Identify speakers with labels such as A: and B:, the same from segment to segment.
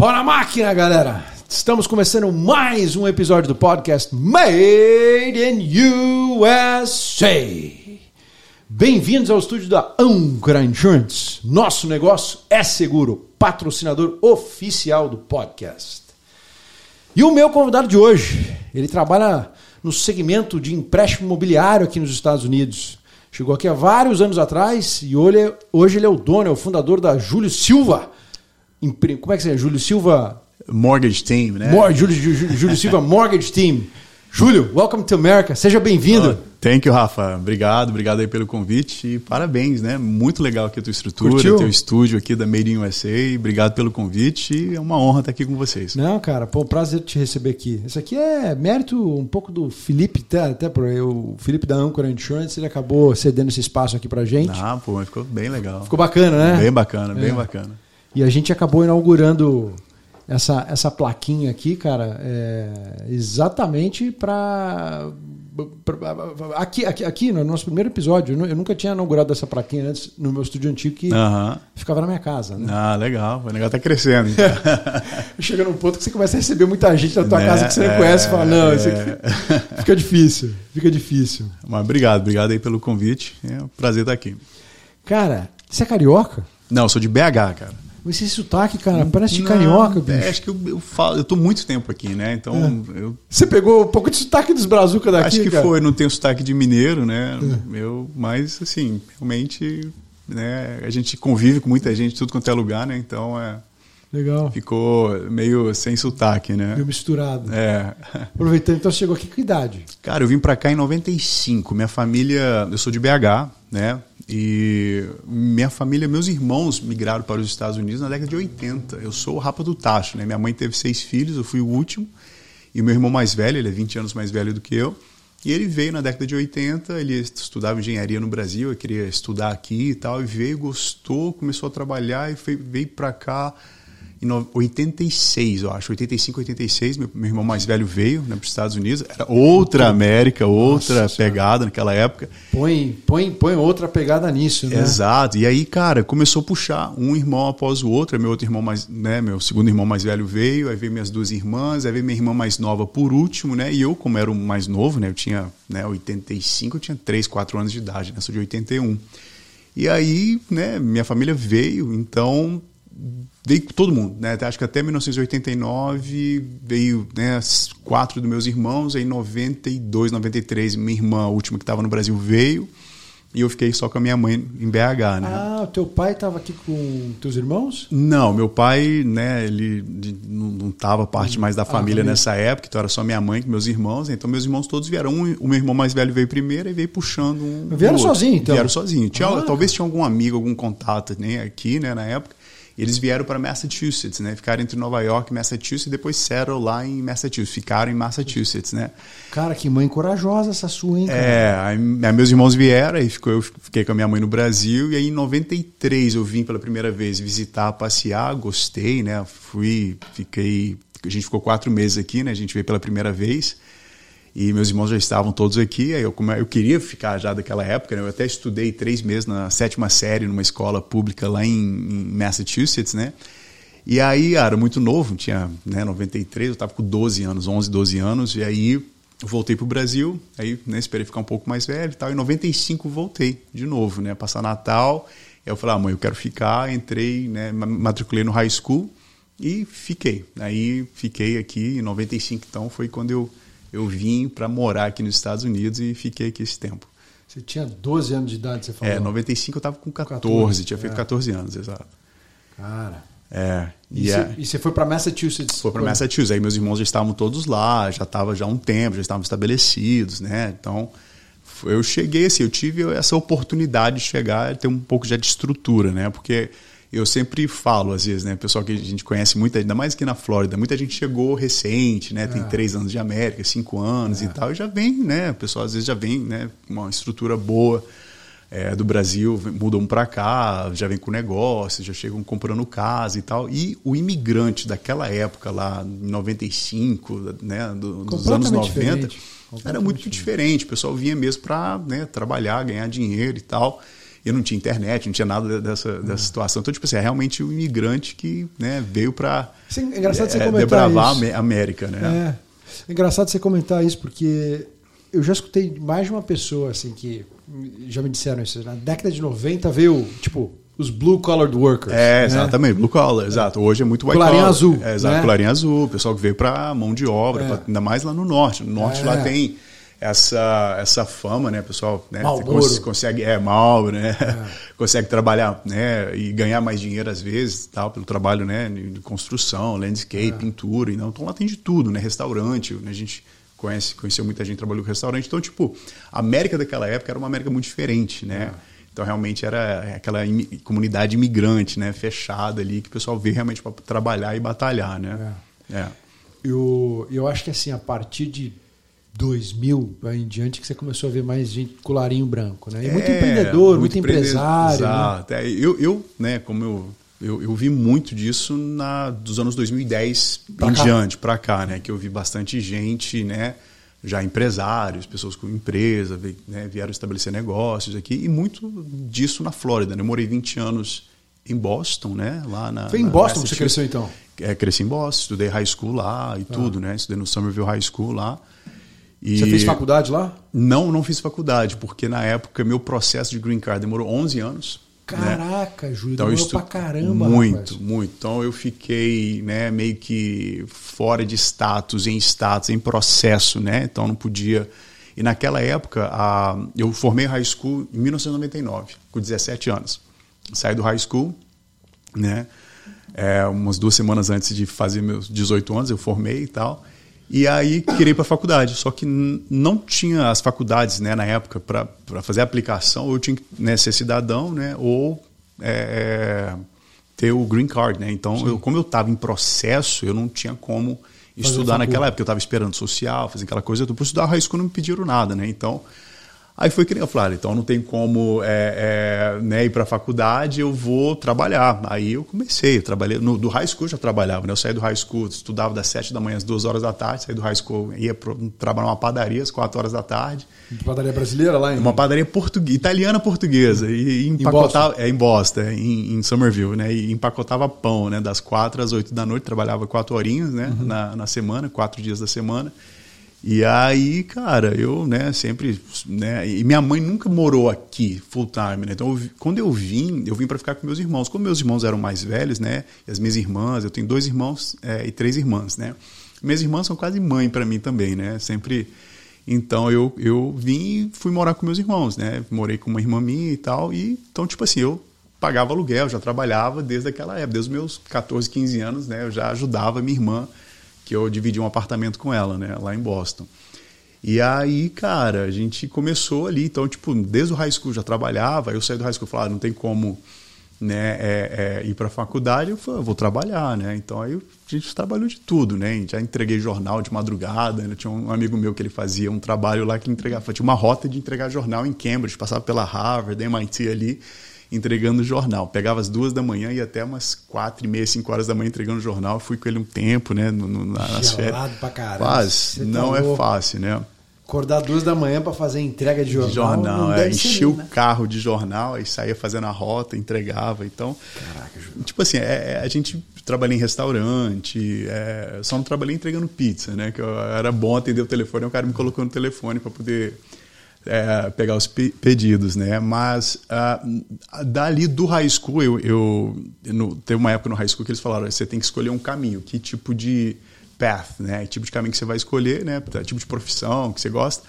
A: Na máquina, galera! Estamos começando mais um episódio do podcast Made in USA. Bem-vindos ao estúdio da Ancora Insurance. Nosso negócio é seguro, patrocinador oficial do podcast. E o meu convidado de hoje, ele trabalha no segmento de empréstimo imobiliário aqui nos Estados Unidos. Chegou aqui há vários anos atrás e hoje ele é o dono, é o fundador da Júlio Silva. Como é que é? Júlio Silva
B: Mortgage Team, né?
A: Mor Júlio, Júlio, Júlio Silva Mortgage Team. Júlio, welcome to America. Seja bem-vindo.
B: Oh, thank you, Rafa. Obrigado, obrigado aí pelo convite e parabéns, né? Muito legal aqui a tua estrutura,
A: Curtiu?
B: teu estúdio aqui da Made in USA. Obrigado pelo convite e é uma honra estar aqui com vocês.
A: Não, cara, pô, prazer te receber aqui. Isso aqui é mérito um pouco do Felipe, até, até por o Felipe da Ancora Insurance, ele acabou cedendo esse espaço aqui pra gente.
B: Ah, pô, mas ficou bem legal.
A: Ficou bacana, né?
B: Bem bacana, bem
A: É.
B: bacana.
A: E a gente acabou inaugurando essa, essa plaquinha aqui, cara, é, exatamente para aqui, aqui, aqui no nosso primeiro episódio. Eu nu- eu nunca tinha inaugurado essa plaquinha antes no meu estúdio antigo que
B: Aham.
A: ficava na minha casa. Né?
B: Ah, legal. O negócio tá crescendo. então.
A: Chega num ponto que você começa a receber muita gente na tua
B: Né?
A: casa que você não
B: É,
A: conhece e fala, não, isso
B: é.
A: aqui fica difícil, fica difícil.
B: Mas obrigado, obrigado aí pelo convite. É um prazer estar aqui.
A: Cara, você é carioca?
B: Não, eu sou de BH, cara.
A: Esse sotaque, cara, parece de
B: Não,
A: carioca, bicho.
B: é, acho que eu, eu falo, eu tô muito tempo aqui, né? Então eu
A: Você pegou um pouco de sotaque dos brazucas daqui,
B: Acho que
A: cara?
B: foi, não tenho sotaque de mineiro, né?
A: É.
B: Eu, mas assim, realmente, né, a gente convive com muita gente, tudo quanto é lugar, né? Então é,
A: Legal.
B: ficou meio sem sotaque, né?
A: Meio misturado.
B: É.
A: Aproveitando, então chegou aqui com que idade?
B: Cara, eu vim pra cá em 95. Minha família, eu sou de BH, né? E minha família, meus irmãos migraram para os Estados Unidos na década de 80. Eu sou o rapa do tacho, né? Minha mãe teve seis filhos, eu fui o último. E meu irmão mais velho, ele é 20 anos mais velho do que eu. E ele veio na década de 80, ele estudava engenharia no Brasil, eu queria estudar aqui e tal, e veio, gostou, começou a trabalhar e foi, veio para cá 86, eu acho, 85, 86, meu, meu irmão mais velho veio né, para os Estados Unidos, era outra América, outra
A: Nossa
B: pegada naquela época.
A: Põe, põe, põe outra pegada nisso, né?
B: Exato. E aí, cara, começou a puxar um irmão após o outro. Meu outro irmão mais, né, meu segundo irmão mais velho veio, aí veio minhas duas irmãs, aí veio minha irmã mais nova por último, né? E eu, como era o mais novo, né, eu tinha, né, 85, eu tinha 3, 4 anos de idade, né? Sou de 81. E aí, né, minha família veio, então veio todo mundo, né? Acho que até 1989 veio, né, quatro dos meus irmãos, em 92, 93, minha irmã, a última que estava no Brasil, veio. E eu fiquei só com a minha mãe em BH, né?
A: Ah, o teu pai estava aqui com teus irmãos?
B: Não, meu pai, né, ele não, não tava parte mais da família
A: família.
B: nessa época, então era só minha mãe com meus irmãos, então meus irmãos todos vieram. Um, o meu irmão mais velho veio primeiro e veio puxando um.
A: Vieram sozinho, então?
B: Vieram sozinho. Tinha,
A: Ah.
B: Talvez tinha algum amigo, algum contato né, aqui, né, na época. E Eles vieram para Massachusetts, né? Ficaram entre Nova York e Massachusetts e depois settled lá em Massachusetts. Ficaram em Massachusetts, né?
A: Cara, que mãe corajosa essa sua, hein, cara?
B: É, aí, aí meus irmãos vieram, aí ficou, eu fiquei com a minha mãe no Brasil, e aí em 93 eu vim pela primeira vez visitar, passear, gostei, né? Fui, fiquei. A gente ficou quatro meses aqui, né? A gente veio pela primeira vez. E meus irmãos já estavam todos aqui, aí eu, eu queria ficar já daquela época, né? Eu até estudei três meses na sétima série numa escola pública lá em, em Massachusetts, né? E aí, ah, era muito novo, tinha né, 93, eu estava com 12 anos, 11, 12 anos, e aí voltei para o Brasil, aí né, esperei ficar um pouco mais velho e tal, em 95 voltei de novo, né, passar Natal, eu falei, ah, mãe, eu quero ficar, entrei, né, ma- matriculei no high school e fiquei. Aí fiquei aqui, em 95 então, foi quando eu, eu vim para morar aqui nos Estados Unidos e fiquei aqui esse tempo.
A: Você tinha 12 anos de idade, você falou.
B: É, 95 eu estava com 14,
A: 14,
B: tinha feito
A: é.
B: 14 anos, exato.
A: Cara.
B: É,
A: E,
B: e,
A: você,
B: é-
A: foi pra Massachusetts?
B: Foi para? Massachusetts. Aí meus irmãos já estavam todos lá, já estava já há um tempo, já estavam estabelecidos, né? Então, eu cheguei assim, eu tive essa oportunidade de chegar e ter um pouco já de estrutura, né? Porque eu sempre falo, às vezes, né? Pessoal que a gente conhece muito, ainda mais aqui na Flórida, muita gente chegou recente, né? Tem
A: É.
B: três anos de América, cinco anos e tal, e já vem, né? O pessoal às vezes já vem, né? Com uma estrutura boa é, do Brasil mudam para cá, já vem com negócio, já chegam comprando casa e tal. E o imigrante daquela época lá, em 95, né, do- dos anos
A: Completamente
B: 90,
A: diferente.
B: era muito diferente. O pessoal vinha mesmo para né, trabalhar, ganhar dinheiro e tal. E não tinha internet, não tinha nada dessa, dessa situação. Então, tipo assim, é realmente um imigrante que né, veio para
A: é engraçado você é, comentar
B: debravar
A: isso.
B: a América, né?
A: É. é engraçado você comentar isso, porque eu já escutei mais de uma pessoa assim que já me disseram isso. Na década de 90 veio, tipo, os blue collared workers.
B: É, né? exatamente, blue collar, exato. Hoje é muito white
A: colarinho
B: collar.
A: azul.
B: É, exato,
A: né?
B: colarinho azul, o pessoal que veio para mão de obra,
A: É.
B: pra- ainda mais lá no norte. No norte
A: É.
B: lá tem essa, essa fama, né, pessoal? Né, cons- consegue, é, mal, né? consegue trabalhar, né, e ganhar mais dinheiro às vezes, tal, pelo trabalho, né, de construção, landscape, pintura, então, então lá tem de tudo, né, restaurante, né, a gente conhece, conheceu muita gente que trabalhou com restaurante, então, tipo, a América daquela época era uma América muito diferente, né? Então, realmente era aquela imi- comunidade imigrante, né, fechada ali, que o pessoal veio realmente para trabalhar e batalhar, né? É.
A: Eu, eu acho que assim, a partir de 2000 aí em diante que você começou a ver mais gente colarinho branco, né? E muito
B: É,
A: empreendedor, muito,
B: empreende-
A: empresário. né?
B: Exato. É, eu, eu, né, como eu, eu, eu vi muito disso na, dos anos 2010
A: Pra
B: em
A: cá.
B: diante, para cá, né? Que eu vi bastante gente, né? Já empresários, pessoas com empresa, né, vieram estabelecer negócios aqui, e muito disso na Flórida. Né? Eu morei 20 anos em Boston, né? Lá na,
A: Foi em
B: na
A: Boston que você cresceu então?
B: É, cresci em Boston, estudei high school lá e tudo, né? Estudei no Somerville High School lá. E
A: Você fez faculdade lá?
B: Não, não fiz faculdade, porque na época meu processo de green card demorou 11 anos. né?
A: Caraca, Júlio,
B: Então,
A: demorou pra caramba,
B: Muito,
A: rapaz.
B: muito. Então eu fiquei né, meio que fora de status, em status, em processo, né? Então não podia. E naquela época, a... eu formei high school em 1999, com 17 anos. Saí do high school, né? É, umas duas semanas antes de fazer meus 18 anos, eu formei e tal. E aí queria ir para a faculdade, só que não tinha as faculdades né, na época para fazer a aplicação, ou eu tinha que né, ser cidadão, né, ou é, ter o green card. Né? Então, eu, como eu estava em processo, eu não tinha como estudar naquela época. Eu estava esperando social, fazer aquela coisa. Para estudar high school não me pediram nada. Né? Então, Aí foi que nem eu falei, ah, então não tem como é, é, né, ir para a faculdade, eu vou trabalhar. Aí eu comecei, eu trabalhei, no, do high school eu já trabalhava, né? Eu saí do high school, estudava das 7 da manhã às 2 horas da tarde, saí do high school, ia pro, trabalhar numa padaria às 4 horas da tarde.
A: Padaria brasileira lá em.
B: Uma padaria portuguesa, italiana portuguesa. E, e empacotava, é, em Boston, é, em, em Somerville, né? E empacotava pão, né? Das 4 às 8 da noite, trabalhava 4 horinhas, né? Na, na semana, 4 dias da semana. E aí, cara, eu, né, sempre, né, e minha mãe nunca morou aqui full time, né? Então, eu quando eu vim, eu vim para ficar com meus irmãos. Como meus irmãos eram mais velhos, né, e as minhas irmãs, eu tenho dois irmãos é, e três irmãs, né? Minhas irmãs são quase mãe para mim também, né? Sempre então eu, eu vim e fui morar com meus irmãos, né? Morei com uma irmã minha e tal, e então tipo assim, eu pagava aluguel, já trabalhava desde aquela época, desde os meus 14, 15 anos, né? Eu já ajudava minha irmã que eu dividi um apartamento com ela, né, lá em Boston. E aí, cara, a gente começou ali, então, tipo, desde o high school já trabalhava, eu saí do high school e falei, ah, não tem como né, é, é, ir para a faculdade, eu falei, vou trabalhar, né? Então aí a gente trabalhou de tudo, né? Já entreguei jornal de madrugada, né? tinha um amigo meu que ele fazia um trabalho lá que entregava, tinha uma rota de entregar jornal em Cambridge, passava pela Harvard, MIT ali, entregando jornal. Pegava às duas da manhã e até umas quatro e meia, cinco horas da manhã entregando jornal. Fui com ele um tempo, né? No, no, nas férias.
A: Gelado pra caramba.
B: Mas
A: tá
B: não é fácil, né?
A: Acordar duas da manhã pra fazer entrega de jornal.
B: De jornal, é, enchia o
A: né?
B: carro de jornal, aí saía fazendo a rota, entregava. Então,
A: Caraca, Júlio.
B: tipo assim, é, é, a gente trabalha em restaurante, é, só não trabalhei entregando pizza, né? Que eu, era bom atender o telefone, o cara me colocou no telefone para poder é, pegar os pe- pedidos, né? Mas ah, dali do high school, eu, eu no, teve uma época no high school que eles falaram, você tem que escolher um caminho, que tipo de path, né? Tipo de caminho que você vai escolher, né? Tipo de profissão que você gosta.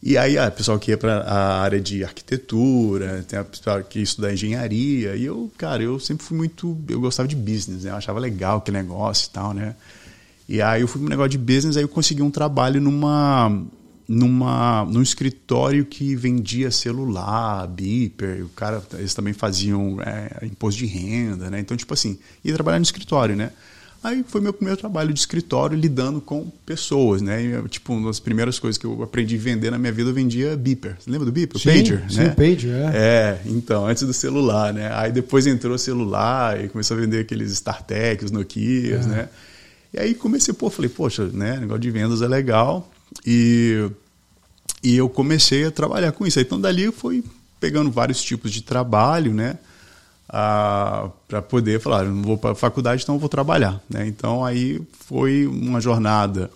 B: E aí, a pessoal que ia para a área de arquitetura, tem a pessoal que estudar engenharia, e eu, cara, eu sempre fui muito, eu gostava de business, né? Eu achava legal aquele negócio e tal, né? E aí eu fui para um negócio de business, aí eu consegui um trabalho numa numa num escritório que vendia celular, beeper, o cara eles também faziam é, imposto de renda, né? Então tipo assim, ia trabalhar no escritório, né? Aí foi meu primeiro trabalho de escritório lidando com pessoas, né? E, tipo, uma das primeiras coisas que eu aprendi a vender na minha vida, eu vendia beeper. Você lembra do beeper?
A: Sim,
B: pager,
A: sim,
B: né?
A: pager, é.
B: É, então, antes do celular, né? Aí depois entrou o celular e começou a vender aqueles StarTech, os Nokias,
A: É.
B: né? E aí comecei, pô, falei, poxa, né? Negócio de vendas é legal. E, e eu comecei a trabalhar com isso. Então dali foi pegando vários tipos de trabalho, né? para poder falar, não vou para a faculdade, então eu vou trabalhar. Né? Então aí foi uma jornada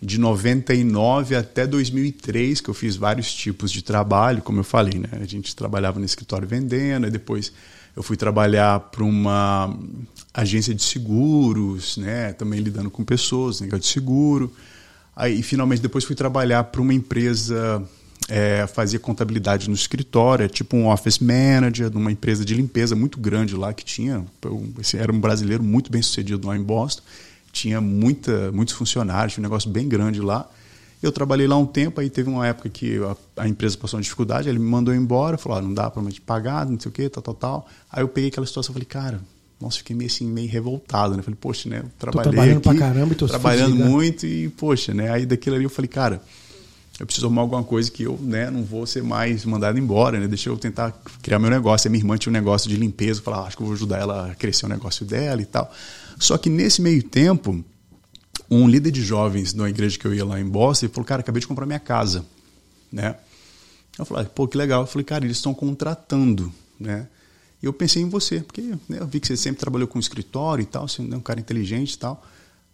B: de 99 até 2003 que eu fiz vários tipos de trabalho, como eu falei, né? A gente trabalhava no escritório vendendo, depois eu fui trabalhar para uma agência de seguros, né? Também lidando com pessoas, negócio de seguro. Aí finalmente depois fui trabalhar para uma empresa é, fazia contabilidade no escritório, é tipo um office manager de uma empresa de limpeza muito grande lá que tinha. Era um brasileiro muito bem sucedido lá em Boston, tinha muita, muitos funcionários, tinha um negócio bem grande lá. Eu trabalhei lá um tempo, aí teve uma época que a, a empresa passou uma dificuldade, ele me mandou embora, falou: ah, não dá para me pagar, não sei o quê, tal, tal, tal. Aí eu peguei aquela situação e falei: cara, nossa, fiquei meio assim, meio revoltado, né? Falei, poxa, né? Trabalhei tô trabalhando
A: aqui, pra caramba e tô
B: trabalhando muito e, poxa, né? Aí daquilo ali eu falei, cara, eu preciso arrumar alguma coisa que eu né, não vou ser mais mandado embora, né? Deixa eu tentar criar meu negócio. A minha irmã tinha um negócio de limpeza, eu falei, ah, acho que eu vou ajudar ela a crescer o negócio dela e tal. Só que nesse meio tempo, um líder de jovens de uma igreja que eu ia lá em Boston, ele falou, cara, acabei de comprar minha casa, né? Eu falei, pô, que legal. Eu falei, cara, eles estão contratando, né? Eu pensei em você, porque né, eu vi que você sempre trabalhou com escritório e tal, você é um cara inteligente e tal.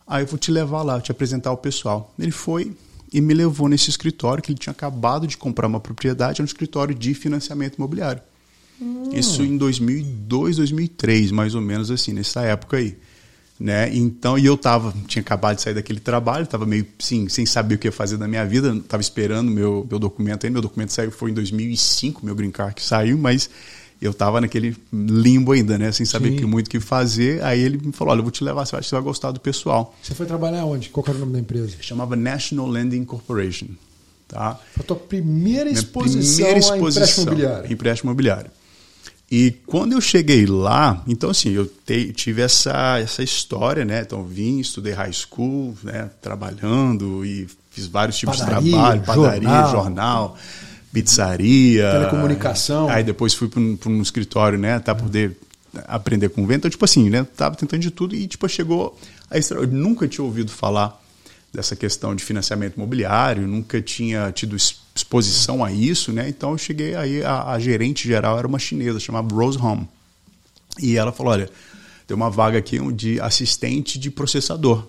B: Aí eu vou te levar lá, te apresentar o pessoal. Ele foi, e me levou nesse escritório que ele tinha acabado de comprar uma propriedade, é um escritório de financiamento imobiliário. Hum. Isso em 2002, 2003, mais ou menos assim, nessa época aí. Né? Então, e eu tava, tinha acabado de sair daquele trabalho, estava meio sim, sem saber o que ia fazer da minha vida, estava esperando meu, meu documento aí, meu documento saiu foi em 2005, meu green card que saiu, mas eu estava naquele limbo ainda, né? Sem saber que, muito o que fazer. Aí ele me falou: olha, eu vou te levar, você vai gostar do pessoal.
A: Você foi trabalhar onde? Qual era o nome da empresa?
B: Chamava National Lending Corporation. Tá?
A: Foi a tua primeira exposição, primeira exposição a empréstimo imobiliário.
B: Empréstimo imobiliário. E quando eu cheguei lá, então assim, eu te, tive essa, essa história, né? Então vim, estudei high school, né? Trabalhando e fiz vários tipos padaria, de trabalho, padaria, jornal. jornal pizzaria.
A: Telecomunicação.
B: Aí depois fui para um, um, escritório, né? Tá poder aprender com vento. Então, tipo assim, né? Tava tentando de tudo e, tipo, chegou a Eu nunca tinha ouvido falar dessa questão de financiamento imobiliário, nunca tinha tido exposição a isso, né? Então eu cheguei aí, a, a gerente geral era uma chinesa, chamada Rose Home. E ela falou: olha, tem uma vaga aqui de assistente de processador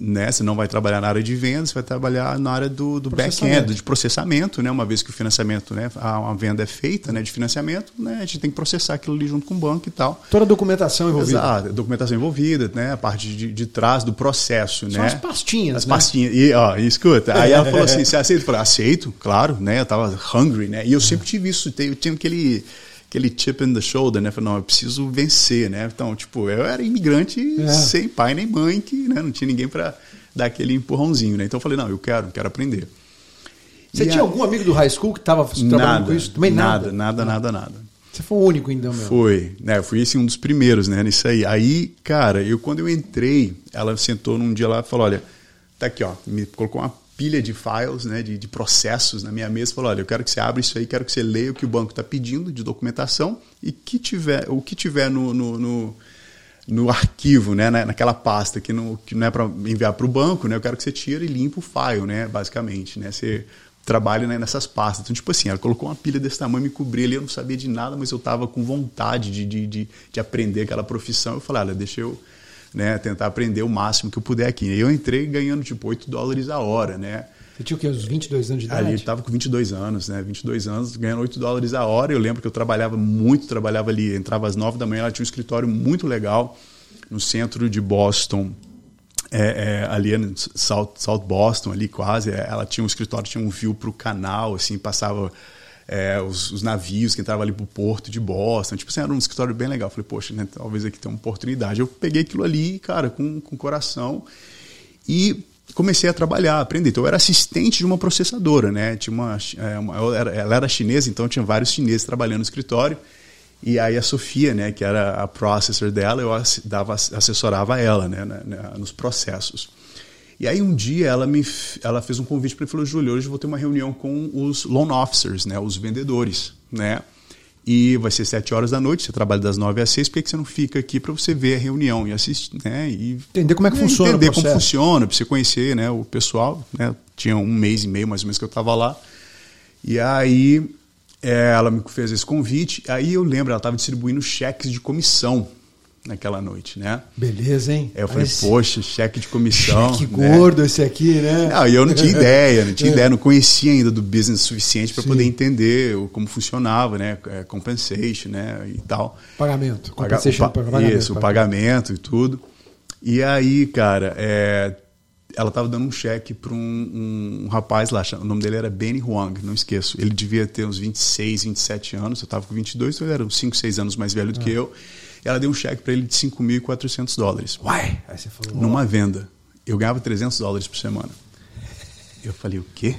B: né? Você não vai trabalhar na área de vendas, você vai trabalhar na área do, do back-end, de processamento, né? Uma vez que o financiamento, né? A, venda é feita, né? De financiamento, né? A gente tem que processar aquilo ali junto com o banco e tal.
A: Toda a documentação envolvida.
B: Exato, documentação envolvida, né? A parte de, de trás do processo, São né?
A: as pastinhas,
B: As né? pastinhas. E, ó, e escuta, aí ela falou assim, você aceita? Eu falei, aceito, claro, né? Eu tava hungry, né? E eu sempre tive isso, eu tinha aquele aquele chip in the shoulder, né? Falei, não, eu preciso vencer, né? Então, tipo, eu era imigrante é. sem pai nem mãe, que né, não tinha ninguém para dar aquele empurrãozinho, né? Então eu falei, não, eu quero, quero aprender.
A: Você e tinha a... algum amigo do high school que estava trabalhando nada, com isso?
B: Também nada? Nada, nada, nada, nada.
A: Você foi o único então, meu?
B: Foi, né? Eu fui assim, um dos primeiros, né? Nisso aí. Aí, cara, eu quando eu entrei, ela sentou num dia lá e falou, olha, tá aqui, ó, me colocou uma pilha de files, né, de, de, processos na minha mesa, falou, olha, eu quero que você abra isso aí, quero que você leia o que o banco está pedindo de documentação e que tiver, o que tiver no, no, no, no arquivo, né, naquela pasta que não, que não é para enviar para o banco, né, eu quero que você tire e limpe o file, né, basicamente, né, você trabalha né, nessas pastas. Então, tipo assim, ela colocou uma pilha desse tamanho, me cobria ali, eu não sabia de nada, mas eu estava com vontade de, de, de, de aprender aquela profissão. Eu falei, olha, deixa eu né, tentar aprender o máximo que eu puder aqui. E eu entrei ganhando tipo 8 dólares a hora, né?
A: Você tinha o quê? Uns 22 anos de idade?
B: Ali estava com 22 anos, né? 22 anos, ganhando 8 dólares a hora. Eu lembro que eu trabalhava muito, trabalhava ali, entrava às 9 da manhã, ela tinha um escritório muito legal no centro de Boston. É, é, ali em South, South Boston, ali quase, é, ela tinha um escritório, tinha um view para o canal, assim, passava é, os, os, navios que entravam ali pro porto de Boston. Tipo assim, era um escritório bem legal. Falei, poxa, né, talvez aqui tenha uma oportunidade. Eu peguei aquilo ali, cara, com, com coração e comecei a trabalhar, aprender. Então eu era assistente de uma processadora, né? Tinha uma, é, uma ela era chinesa, então tinha vários chineses trabalhando no escritório. E aí a Sofia, né, que era a processor dela, eu dava, assessorava ela, né, nos processos. E aí um dia ela me ela fez um convite para mim e falou: "Júlio, hoje eu vou ter uma reunião com os loan officers, né, os vendedores, né? E vai ser sete horas da noite, você trabalha das nove às seis, por que você não fica aqui para você ver a reunião e assistir, né? E
A: entender como é que funciona
B: Entender como funciona, para você conhecer né, o pessoal, né? Tinha um mês e meio mais ou menos que eu estava lá. E aí É, ela me fez esse convite. Aí eu lembro, ela estava distribuindo cheques de comissão naquela noite, né?
A: Beleza, hein?
B: Aí eu falei, esse... poxa, cheque de comissão.
A: Cheque né? gordo esse aqui, né?
B: Não, e eu não tinha ideia, não tinha ideia, não conhecia ainda do business suficiente para poder entender como funcionava, né? É, compensation, né? E tal.
A: Pagamento.
B: Compensation, Paga, pagamento. Isso, o pagamento e tudo. E aí, cara, é, ela estava dando um cheque para um, um, um, rapaz lá, o nome dele era Benny Huang, não esqueço. Ele devia ter uns 26, 27 anos, eu estava com 22, então ele era uns 5, 6 anos mais velho do ah. que eu. Ela deu um cheque para ele de 5.400 dólares.
A: Uai! Aí você falou,
B: numa venda. Eu ganhava 300 dólares por semana. Eu falei, o quê?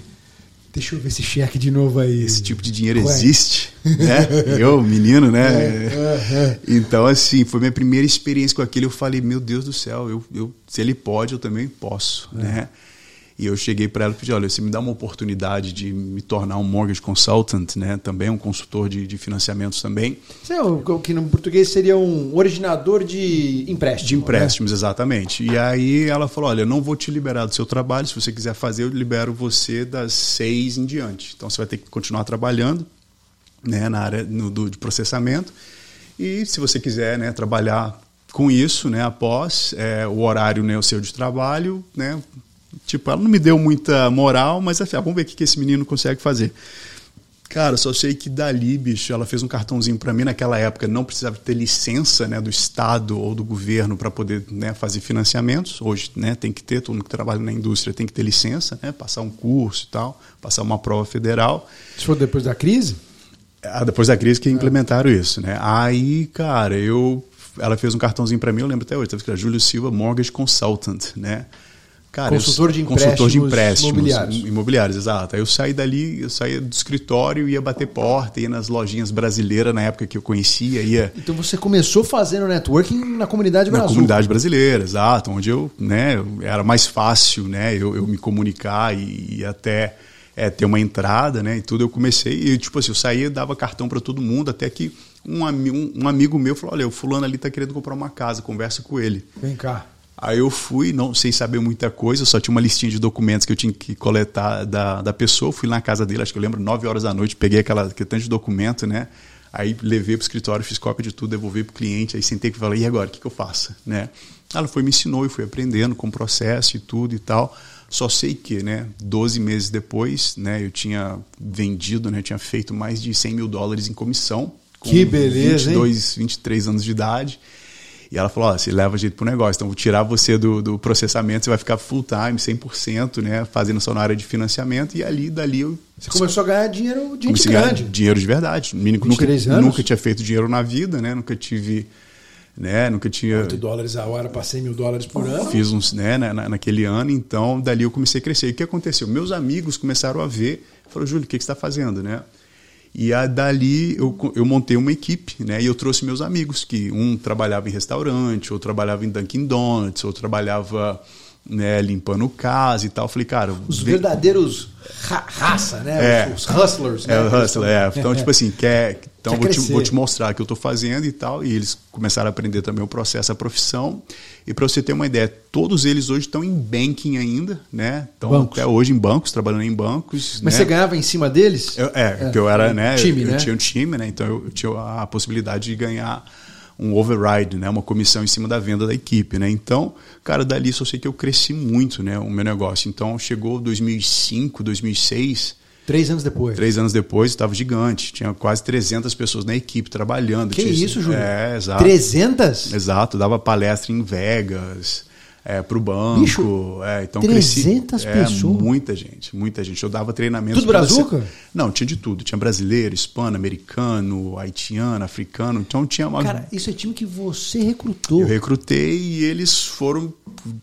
A: Deixa eu ver esse cheque de novo aí.
B: Esse tipo de dinheiro Ué. existe, né? Eu, menino, né? É, é, é. Então, assim, foi minha primeira experiência com aquilo. Eu falei, meu Deus do céu, eu, eu, se ele pode, eu também posso, é. né? E eu cheguei para ela e pedi, olha, você me dá uma oportunidade de me tornar um mortgage consultant, né? Também um consultor de, de financiamentos também.
A: É o que no português seria um originador de empréstimos.
B: De empréstimos, né? exatamente. E aí ela falou, olha, eu não vou te liberar do seu trabalho, se você quiser fazer, eu libero você das seis em diante. Então você vai ter que continuar trabalhando né, na área no, do, de processamento. E se você quiser né, trabalhar com isso, né, após é, o horário né, o seu de trabalho, né, Tipo, ela não me deu muita moral, mas ah, vamos ver o que esse menino consegue fazer. Cara, só sei que dali, bicho, ela fez um cartãozinho para mim naquela época, não precisava ter licença, né, do estado ou do governo para poder, né, fazer financiamentos. Hoje, né, tem que ter, todo mundo que trabalha na indústria tem que ter licença, né, passar um curso e tal, passar uma prova federal.
A: Isso foi depois da crise?
B: Ah, depois da crise que implementaram isso, né? Aí, cara, eu ela fez um cartãozinho para mim, eu lembro até hoje, que era Júlio Silva Mortgage Consultant, né?
A: Cara, consultor de empréstimos, consultor de empréstimos imobiliários.
B: imobiliários. exato. Aí eu saí dali, eu saía do escritório, ia bater porta, ia nas lojinhas brasileiras na época que eu conhecia, ia.
A: Então você começou fazendo networking na comunidade brasileira?
B: Na comunidade brasileira, exato, onde eu, né, era mais fácil, né, eu, eu me comunicar e, e até é, ter uma entrada, né, e tudo. Eu comecei e tipo assim, eu saía, dava cartão para todo mundo, até que um, um, um amigo meu falou, olha, o fulano ali tá querendo comprar uma casa, conversa com ele.
A: Vem cá.
B: Aí eu fui, não sem saber muita coisa, só tinha uma listinha de documentos que eu tinha que coletar da, da pessoa. Fui na casa dele, acho que eu lembro, 9 horas da noite, peguei aquela, aquele tanto de documento, né? Aí levei para o escritório, fiz cópia de tudo, devolvi para o cliente, aí sentei e falei, e agora, o que, que eu faço? Né? Ela foi me ensinou e fui aprendendo com o processo e tudo e tal. Só sei que, né, 12 meses depois, né, eu tinha vendido, né, tinha feito mais de 100 mil dólares em comissão.
A: que beleza,
B: 22, hein? 23 anos de idade. E ela falou: Ó, você leva jeito pro negócio, então vou tirar você do, do processamento, você vai ficar full time, 100%, né? Fazendo só na área de financiamento. E ali, dali eu.
A: Você começou a ganhar dinheiro de gente grande.
B: Dinheiro de verdade. Nunca, anos? nunca tinha feito dinheiro na vida, né? Nunca tive. Né? Nunca tinha.
A: 8 dólares a hora para 100 mil dólares por ano.
B: Fiz uns, né, na, naquele ano, então dali eu comecei a crescer. E o que aconteceu? Meus amigos começaram a ver, falaram, Júlio, o que, que você está fazendo, né? E a, dali eu, eu montei uma equipe, né? E eu trouxe meus amigos, que um trabalhava em restaurante, outro trabalhava em Dunkin' Donuts, outro trabalhava né, limpando casa e tal. Falei, cara.
A: Os vem... verdadeiros ra raça, né?
B: É,
A: os hustlers, né?
B: É, o hustler, é. Então, tipo assim, quer. Então, quer vou, te, vou te mostrar o que eu estou fazendo e tal. E eles começaram a aprender também o processo, a profissão. E para você ter uma ideia, todos eles hoje estão em banking ainda, né? Estão até hoje em bancos, trabalhando em bancos.
A: Mas
B: né?
A: você ganhava em cima deles?
B: Eu, é, é, porque eu era, né? Time, eu, né? eu tinha um time, né? Então eu tinha a possibilidade de ganhar um override, né, uma comissão em cima da venda da equipe, né? Então, cara, dali só sei que eu cresci muito, né, o meu negócio. Então, chegou 2005, 2006,
A: Três anos depois.
B: Três anos depois estava gigante. Tinha quase 300 pessoas na equipe trabalhando.
A: Que
B: tinha,
A: isso, Júlio?
B: É, exato.
A: 300?
B: Exato. Dava palestra em Vegas é, para o banco.
A: Bicho,
B: é, então
A: 300
B: cresci,
A: pessoas?
B: É, muita gente, muita gente. Eu dava treinamento.
A: Tudo brazuca?
B: Não, tinha de tudo. Tinha brasileiro, hispano, americano, haitiano, africano. Então tinha uma...
A: Cara, isso é time que você recrutou.
B: Eu recrutei e eles foram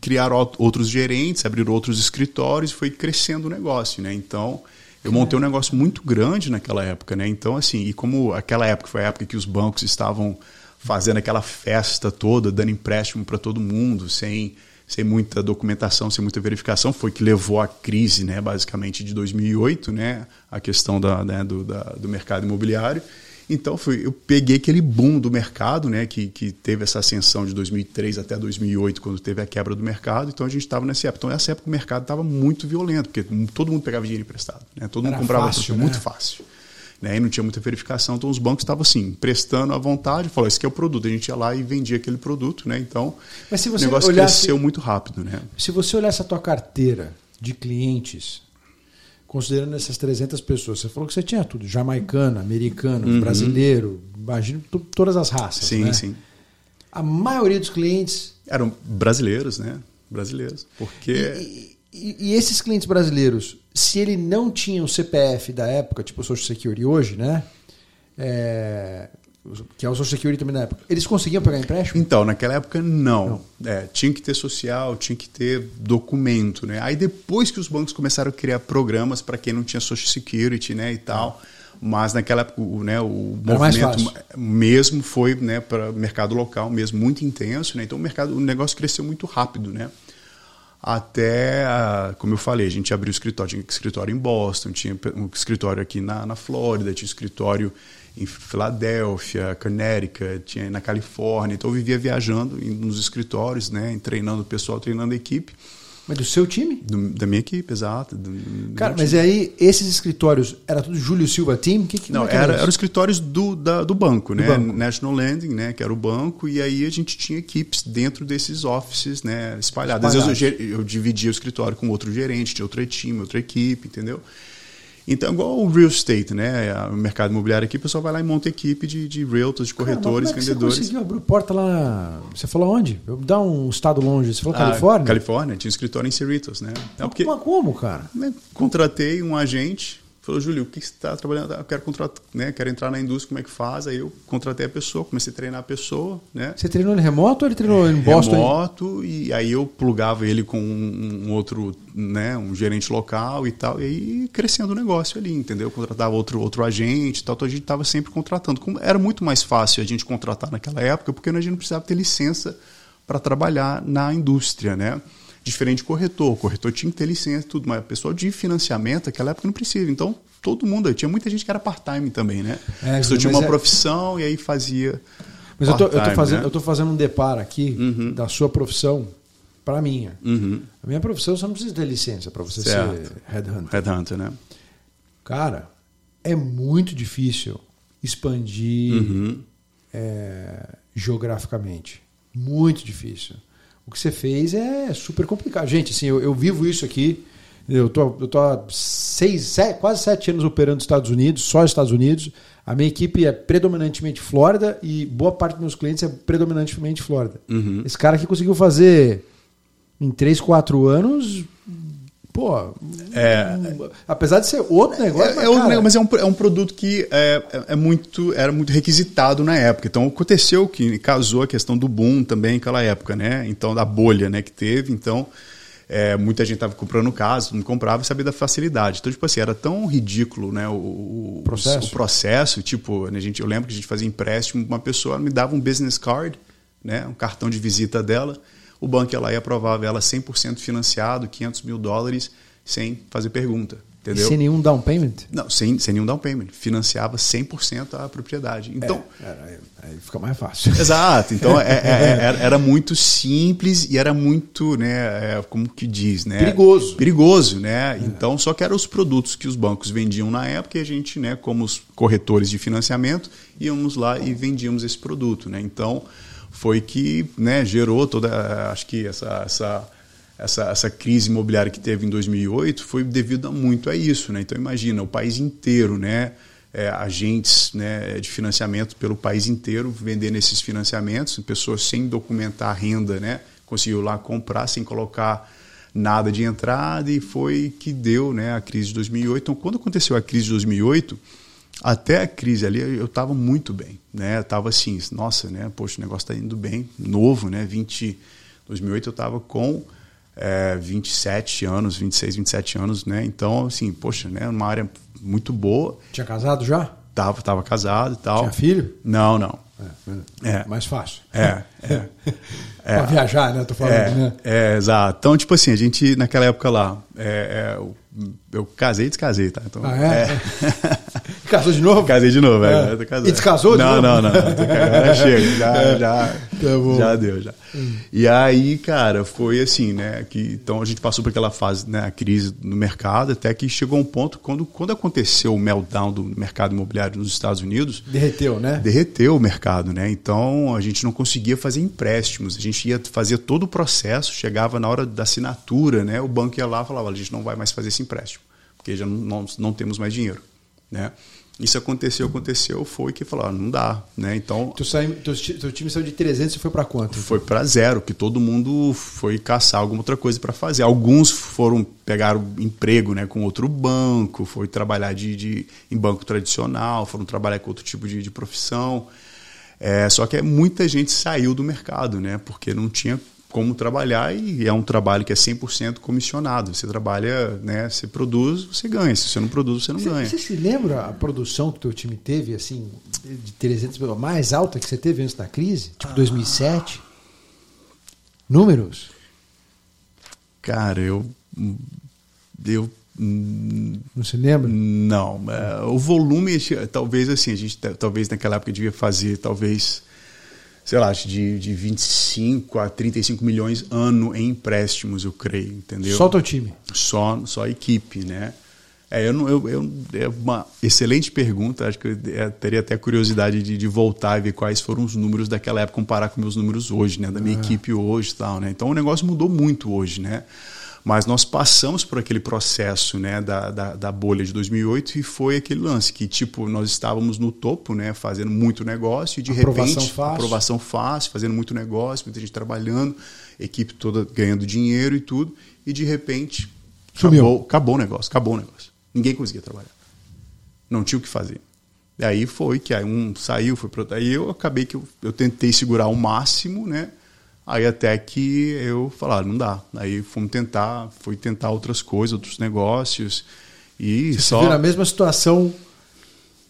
B: criar outros gerentes, abriram outros escritórios e foi crescendo o negócio, né? Então... Eu montei um negócio muito grande naquela época, né? Então, assim, e como aquela época foi a época que os bancos estavam fazendo aquela festa toda, dando empréstimo para todo mundo, sem sem muita documentação, sem muita verificação, foi que levou à crise, né, basicamente de 2008, né, a questão da, né, do, da, do mercado imobiliário. Então foi, eu peguei aquele boom do mercado, né, que, que teve essa ascensão de 2003 até 2008, quando teve a quebra do mercado. Então a gente estava nessa época. Então nessa época o mercado estava muito violento, porque todo mundo pegava dinheiro emprestado, né, todo
A: Era
B: mundo comprava
A: fácil,
B: né? muito fácil. Né? E não tinha muita verificação, então os bancos estavam assim, prestando à vontade, falou, esse aqui é o produto, a gente ia lá e vendia aquele produto, né? Então,
A: Mas se
B: o
A: você
B: negócio
A: olhasse,
B: cresceu muito rápido, né?
A: se você olhasse a tua carteira de clientes, considerando essas 300 pessoas, você falou que você tinha tudo, jamaicano, americano, brasileiro, imagino todas as raças,
B: Sim,
A: né?
B: sim.
A: A maioria dos clientes
B: Eram brasileiros, né? Brasileiros. Porque.
A: E, e- e esses clientes brasileiros, se ele não tinha o CPF da época, tipo o Social Security hoje, né? É, que é o Social Security também na época, eles conseguiam pegar empréstimo?
B: Então, naquela época, não. É, tinha que ter social, tinha que ter documento, né? Aí depois que os bancos começaram a criar programas para quem não tinha Social Security, né, e tal. Mas naquela época, o, né, o
A: Era
B: movimento mesmo foi, né, para mercado local mesmo muito intenso, né? Então o mercado, o negócio cresceu muito rápido, né? Até, como eu falei, a gente abriu escritório, tinha escritório em Boston, tinha um escritório aqui na, na Flórida, tinha escritório em Filadélfia, Connecticut, tinha na Califórnia. Então eu vivia viajando nos escritórios, né, treinando o pessoal, treinando a equipe,
A: Mas do seu time?
B: do- da minha equipe, exato. do- do
A: Cara, mas
B: time.
A: aí, esses escritórios, era tudo Júlio Silva Team? Que, que,
B: Não,
A: é
B: era, eram os escritórios do, da- do banco, né?
A: banco.
B: National Lending, né? Que era o banco, e aí a gente tinha equipes dentro desses offices, né? Espalhadas. Às vezes eu, eu dividia o escritório com outro gerente de outro time, outra equipe, entendeu? Então, igual o real estate, né? O mercado imobiliário aqui, o pessoal vai lá e monta equipe de, de realtors, de
A: Cara,
B: corretores,
A: como é que
B: vendedores.
A: Você conseguiu abrir porta lá. Você falou onde? Eu Dá um estado longe. Você falou
B: Ah,
A: Califórnia?
B: Califórnia, tinha um escritório em Cerritos, né? Então, porque,
A: Mas como, cara?
B: né, contratei um agente, falou, Júlio, o que você está trabalhando? Eu quero contratar, né? Quero entrar na indústria, como é que faz? Aí eu contratei a pessoa, comecei a treinar a pessoa, né?
A: Você treinou em remoto ou ele treinou em Boston?
B: remoto e aí eu plugava ele com um um outro, né, um gerente local e tal, e aí crescendo o negócio ali, entendeu? Eu contratava outro outro agente, e tal, então a gente estava sempre contratando. Como era muito mais fácil a gente contratar naquela época, porque a gente não precisava ter licença para trabalhar na indústria, né? Diferente de corretor, o corretor tinha que ter licença e tudo, mas o pessoal de financiamento naquela época não precisa. Então, todo mundo, tinha muita gente que era part-time também, né?
A: É,
B: tinha uma
A: é-
B: profissão e aí fazia
A: Mas eu tô, eu, tô fazendo,
B: né?
A: eu tô fazendo um deparo aqui da sua profissão para a minha.
B: Uhum.
A: A minha profissão você não precisa ter licença para você
B: Certo.
A: ser headhunter.
B: Headhunter, né?
A: Cara, é muito difícil expandir
B: Uhum.
A: é, geograficamente. Muito difícil. O que você fez é super complicado. Gente, assim, eu, eu vivo isso aqui. Eu tô, eu tô há seis, sete, quase sete anos operando nos Estados Unidos, só nos Estados Unidos. A minha equipe é predominantemente Flórida e boa parte dos meus clientes é predominantemente Flórida.
B: Uhum.
A: Esse cara aqui conseguiu fazer em 3, 4 anos. Pô,
B: É.
A: um- apesar de ser outro negócio,
B: É,
A: mas,
B: é outro
A: cara,
B: negócio, mas é um, é um produto que é, é- é muito, era muito requisitado na época. Então aconteceu que casou a questão do boom também naquela época, né? Então da bolha, né, que teve. Então é, muita gente estava comprando casa, todo mundo comprava e sabia da facilidade. Então tipo assim era tão ridículo, né, o, o-
A: Processo.
B: o processo. Tipo, né, gente, eu lembro que a gente fazia empréstimo, uma pessoa me dava um business card, né, um cartão de visita dela. O banco ia lá e aprovava ela 100% financiado, 500 mil dólares, sem fazer pergunta. Entendeu?
A: sem nenhum down payment.
B: Não, sem, sem nenhum down payment. Financiava 100% a propriedade. Então,
A: É, aí, aí fica mais fácil.
B: exato. Então, é- é- era, era muito simples e era muito, né, é, como que diz, né?
A: Perigoso.
B: Perigoso, né? Então, só que eram os produtos que os bancos vendiam na época e a gente, né, como os corretores de financiamento, íamos lá e vendíamos esse produto, né? Então, foi que, né, gerou toda, acho que essa, essa essa, essa crise imobiliária que teve em 2008 foi devido a muito a isso, né? Então imagina o país inteiro, né? É, agentes né, de financiamento pelo país inteiro vendendo esses financiamentos, pessoas sem documentar a renda, né? Conseguiu lá comprar sem colocar nada de entrada e foi que deu, né? A crise de 2008. Então quando aconteceu a crise de 2008 até a crise ali eu estava muito bem, né? Eu tava assim, nossa, né? Poxa, o negócio está indo bem, novo, né? 20 2008 eu estava com é, 27 anos, 26, 27 anos, né? Então, assim, poxa, né? Uma área muito boa.
A: Tinha casado já?
B: Tava, tava casado e tal.
A: Tinha filho?
B: Não, não.
A: É,
B: É.
A: mais fácil.
B: É, é.
A: pra viajar, né? Tô falando,
B: É,
A: né?
B: é, exato. Então, tipo assim, a gente, naquela época lá, é, é, eu, casei e descasei, tá? Então,
A: Ah, é? Casou de novo?
B: Casei de novo,
A: é.
B: é.
A: E te casou de
B: não,
A: novo?
B: Não, não, não. Agora chega, já,
A: É.
B: já,
A: Tá
B: já deu, já.
A: Hum.
B: E aí, cara, foi assim, né? Que, então a gente passou por aquela fase, né? A crise no mercado, até que chegou um ponto, quando, quando aconteceu o meltdown do mercado imobiliário nos Estados Unidos,
A: Derreteu, né?
B: derreteu o mercado, né? Então a gente não conseguia fazer empréstimos, a gente ia fazer todo o processo, chegava na hora da assinatura, né? O banco ia lá e falava: a gente não vai mais fazer esse empréstimo, porque já não, não, não temos mais dinheiro, né? Isso aconteceu, aconteceu, foi que falaram, não dá, né? Então
A: Tu sai, teu, ti- teu time saiu de 300 e foi pra quanto?
B: foi para zero, que todo mundo foi caçar alguma outra coisa para fazer. Alguns foram pegar emprego, né, com outro banco, foi trabalhar de, de- em banco tradicional, foram trabalhar com outro tipo de, de profissão. É, só que muita gente saiu do mercado, né, porque não tinha como trabalhar e é um trabalho que é 100% comissionado. Você trabalha, né, você produz, você ganha. Se você não produz, você não
A: Você,
B: ganha.
A: você se lembra a produção que teu time teve, assim, de 300 mil, mais alta que você teve antes da crise? Tipo 2007? Números?
B: Cara, eu eu
A: Não se lembra?
B: Não, é, o volume, talvez assim, a gente ta- talvez naquela época devia fazer, talvez, sei lá, de, de 25 a 35 milhões ano em empréstimos, eu creio, entendeu?
A: Só o teu time.
B: Só, só a equipe, né? É, eu não, eu, eu- é uma excelente pergunta, acho que eu é, teria até curiosidade de, de voltar e ver quais foram os números daquela época, comparar com meus números hoje, né? Da minha equipe hoje e tal, né? Então o negócio mudou muito hoje, né? Mas nós passamos por aquele processo né, da, da, da bolha de 2008 e foi aquele lance que, tipo, nós estávamos no topo, né, fazendo muito negócio e de
A: Aprovação
B: repente,
A: fácil.
B: aprovação fácil, fazendo muito negócio, muita gente trabalhando, equipe toda ganhando dinheiro e tudo, e de repente
A: Sumiu.
B: acabou, acabou o negócio, acabou o negócio. Ninguém conseguia trabalhar. Não tinha o que fazer. E aí foi que aí um saiu, foi para outro. Aí eu acabei que eu, eu tentei segurar ao máximo, né? Aí até que eu falar, não dá. Aí fomos tentar, fui tentar outras coisas, outros negócios. E
A: Você
B: só.
A: viu na mesma situação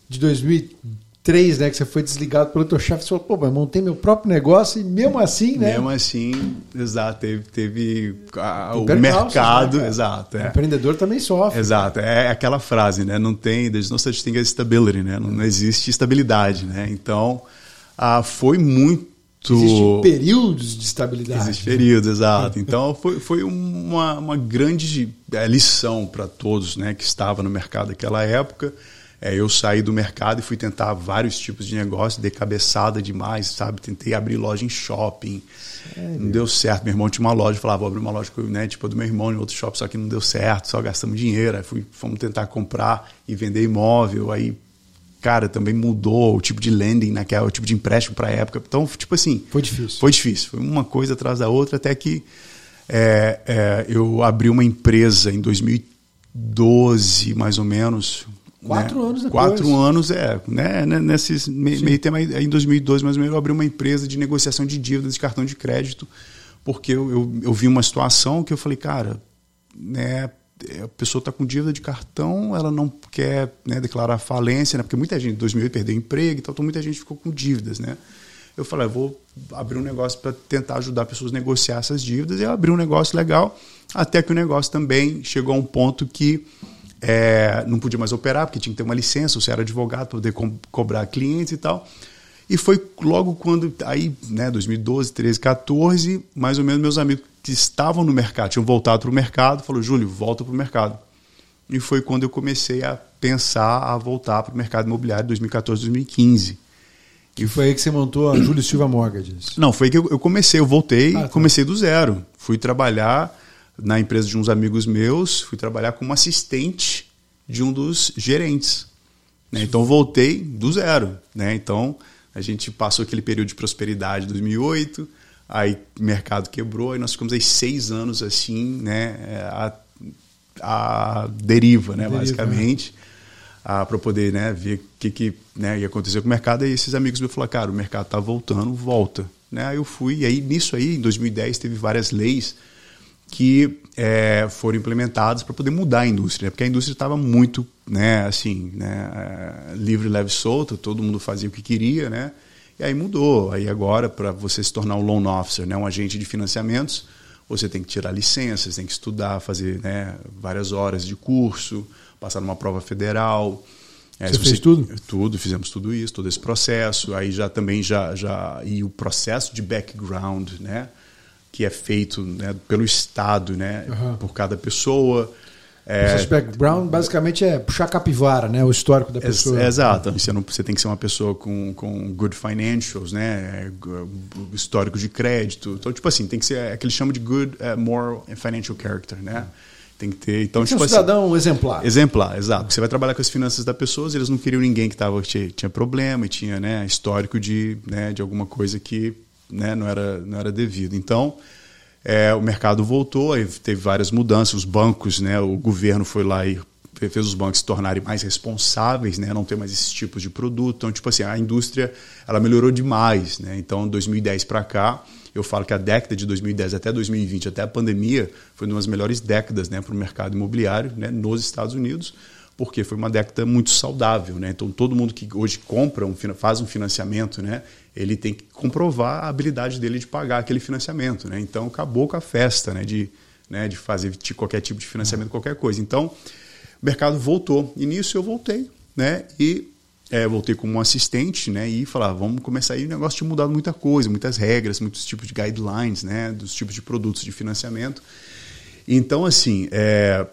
A: de 2003, né? Que você foi desligado pelo teu chefe e falou, pô, mas montei meu próprio negócio e mesmo assim, né?
B: Mesmo assim, exato, teve, teve a- o
A: percalços,
B: mercado,
A: né,
B: exato.
A: O
B: É.
A: empreendedor também sofre.
B: Exato, é aquela frase, né? Não tem, there's no such thing as stability, né? Não, não existe estabilidade, né? Então, ah, foi muito.
A: Existem períodos de estabilidade.
B: Existe
A: né?
B: período, exato. Então foi, foi uma, uma grande eh, lição para todos né, que estava no mercado naquela época. Eh, eu saí do mercado e fui tentar vários tipos de negócio, dei cabeçada demais, sabe? Tentei abrir loja em shopping. Não deu certo. Meu irmão tinha uma loja, falava, vou abrir uma loja né, tipo do meu irmão em outro shopping, só que não deu certo, só gastamos dinheiro. Aí fui, fomos tentar comprar e vender imóvel. Aí, cara, também mudou o tipo de lending, naquela, o tipo de empréstimo para a época. Então, tipo assim.
A: Foi difícil.
B: Foi difícil. Foi uma coisa atrás da outra, até que é, é, eu abri uma empresa em 2012, mais ou menos.
A: Quatro
B: né?
A: anos depois.
B: Quatro anos, é. Né? né,
A: Sim.
B: meio tempo, em 2012, mais ou menos, eu abri uma empresa de negociação de dívidas de cartão de crédito, porque eu, eu, eu vi uma situação que eu falei, cara, né, a pessoa está com dívida de cartão, ela não quer né, declarar falência, né, porque muita gente em 2008 perdeu emprego, então muita gente ficou com dívidas, né? Eu falei, eu vou abrir um negócio para tentar ajudar pessoas a negociar essas dívidas. E eu abri um negócio legal, até que o negócio também chegou a um ponto que é, não podia mais operar, porque tinha que ter uma licença, você era advogado para poder co cobrar clientes e tal. E foi logo quando, aí, né, 2012, 13, 14, mais ou menos meus amigos que estavam no mercado, tinham voltado para o mercado, falou, Júlio, volta para o mercado. E foi quando eu comecei a pensar a voltar para o mercado imobiliário 2014, 2015.
A: E foi aí que você montou a Júlio Silva Mortgages.
B: Não, foi que eu, eu comecei, eu voltei,
A: Ah, tá.
B: comecei do zero. Fui trabalhar na empresa de uns amigos meus, fui trabalhar como assistente de um dos gerentes. né? Então voltei do zero. Né? Então a gente passou aquele período de prosperidade 2008, aí o mercado quebrou, aí nós ficamos aí seis anos assim, né, a, a deriva, né,
A: Deriva,
B: basicamente para poder né, ver o que, que né, ia acontecer com o mercado. E esses amigos me falaram, cara, o mercado está voltando, volta. Né? Aí eu fui, e aí nisso aí, em 2010, teve várias leis que é, foram implementadas para poder mudar a indústria, né? porque a indústria estava muito né, assim, né, é, livre, leve, solta, todo mundo fazia o que queria, né? E aí mudou. Aí agora, para você se tornar um loan officer, né, um agente de financiamentos, você tem que tirar licença, você tem que estudar, fazer né, várias horas de curso, passar numa prova federal.
A: É, você fez tudo?
B: Tudo, fizemos tudo isso, todo esse processo. Aí já também já, já e o processo de background, né, que é feito né, pelo Estado, né, uhum. por cada pessoa.
A: É, Esse background basicamente é puxar capivara, né? O histórico da pessoa.
B: É, exato. Você, não, você tem que ser uma pessoa com, com good financials, né? É, histórico de crédito. Então, tipo assim, tem que ser é, que eles chamam de good uh, moral and financial character, né? Tem que ter. Então,
A: tem
B: tipo
A: um
B: assim,
A: cidadão exemplar.
B: Exemplar, exato. Você vai trabalhar com as finanças das pessoas, eles não queriam ninguém que tava, tinha, tinha problema e tinha né, histórico de, né, de alguma coisa que né, não, era, não era devido. Então é, o mercado voltou, aí teve várias mudanças, os bancos, né, o governo foi lá e fez os bancos se tornarem mais responsáveis, né, não ter mais esses tipos de produto. Então, tipo assim, a indústria ela melhorou demais, né? Então, 2010 para cá, eu falo que a década de 2010 até 2020, até a pandemia, foi uma das melhores décadas, né, para o mercado imobiliário, né, nos Estados Unidos porque foi uma década muito saudável, né? Então todo mundo que hoje compra, um, faz um financiamento, né? Ele tem que comprovar a habilidade dele de pagar aquele financiamento, né? Então acabou com a festa, né? De, né? de fazer qualquer tipo de financiamento, qualquer coisa. Então o mercado voltou e nisso eu voltei, né? E é, voltei como um assistente, né? E falar, vamos começar aí o negócio tinha mudado muita coisa, muitas regras, muitos tipos de guidelines, né? Dos tipos de produtos de financiamento. Então assim, é,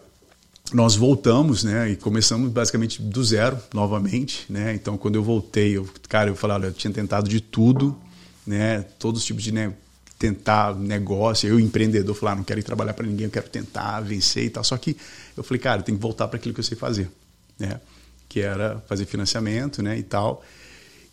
B: nós voltamos, né, e começamos basicamente do zero novamente, né? Então, quando eu voltei, eu, cara, eu falei, olha, eu tinha tentado de tudo, né? Todos os tipos de né, tentar negócio. Eu empreendedor, falei, ah, não quero ir trabalhar para ninguém, eu quero tentar vencer e tal. Só que eu falei, cara, tenho que voltar para aquilo que eu sei fazer, né? Que era fazer financiamento, né, e tal.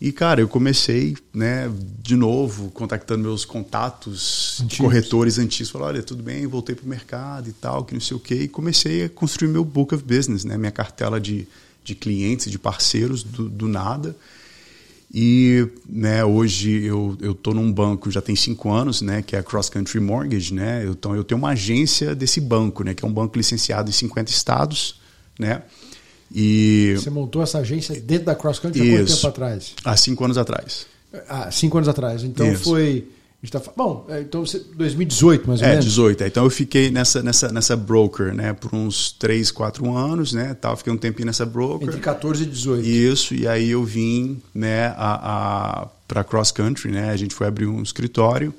B: E, cara, eu comecei, né, de novo, contactando meus contatos, antigos. corretores antigos. Falei, olha, tudo bem, voltei para o mercado e tal, que não sei o quê. E comecei a construir meu book of business, né, minha cartela de, de clientes, de parceiros do, do nada. E né, hoje eu estou num banco já tem cinco anos, né, que é a Cross Country Mortgage. Né, então eu tenho uma agência desse banco, né, que é um banco licenciado em 50 estados. Né,
A: e Você montou essa agência dentro da Cross Country há quanto tempo atrás?
B: Há cinco anos atrás.
A: Ah, cinco anos atrás. Então Isso. foi. Tá, bom, é, então 2018 mais ou
B: é,
A: menos.
B: É, 18. Então eu fiquei nessa, nessa, nessa broker, né, por uns 3, 4 anos, né, tal, fiquei um tempinho nessa broker.
A: Entre 14 e 18.
B: Isso, e aí eu vim, né, a, a para cross country, né, a gente foi abrir um escritório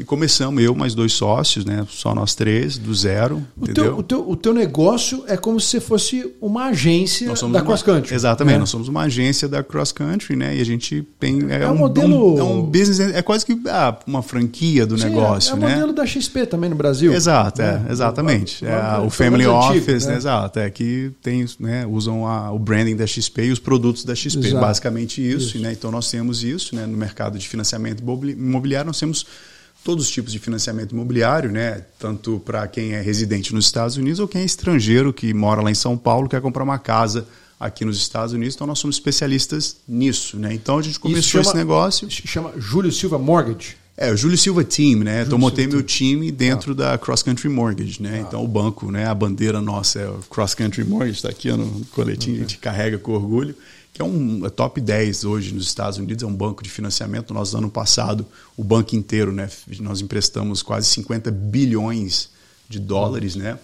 B: e começamos, eu mais dois sócios, né? Só nós três, do zero.
A: O, teu, o, teu, o teu negócio é como se você fosse uma agência da Cross Country.
B: Exatamente, né? nós somos uma agência da Cross Country, né? E a gente tem. É, é um, modelo. Um, é um business, é quase que ah, uma franquia do Sim, negócio. É, é
A: o
B: né?
A: modelo da XP também no Brasil.
B: Exato, é, né? exatamente. É, o, o Family Office, antigo, né? exato. É que tem, né, usam a, o branding da XP e os produtos da XP. Exato. Basicamente isso, isso. Né? Então nós temos isso, né? No mercado de financiamento imobiliário, nós temos todos os tipos de financiamento imobiliário, né? tanto para quem é residente nos Estados Unidos ou quem é estrangeiro que mora lá em São Paulo quer comprar uma casa aqui nos Estados Unidos. Então nós somos especialistas nisso. Né? Então a gente começou chama, esse negócio.
A: Chama Júlio Silva Mortgage.
B: É, o Júlio Silva Team, né? então montei meu time dentro ah. da Cross Country Mortgage, né? Ah. Então o banco, né? A bandeira nossa é o Cross Country Mortgage, está aqui no coletinho, okay. a gente carrega com orgulho que é um é top 10 hoje nos Estados Unidos, é um banco de financiamento. Nós, ano passado, o banco inteiro, né, nós emprestamos quase 50 bilhões de dólares, né?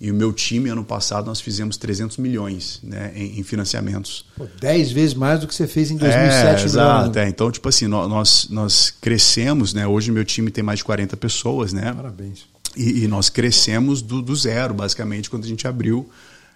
B: E o meu time, ano passado, nós fizemos 300 milhões né, em, em financiamentos.
A: Pô, 10 vezes mais do que você fez em 2007.
B: É, exato. É. Então, tipo assim, nós, nós crescemos, né? Hoje meu time tem mais de 40 pessoas, né?
A: Parabéns.
B: E, e nós crescemos do, do zero, basicamente, quando a gente abriu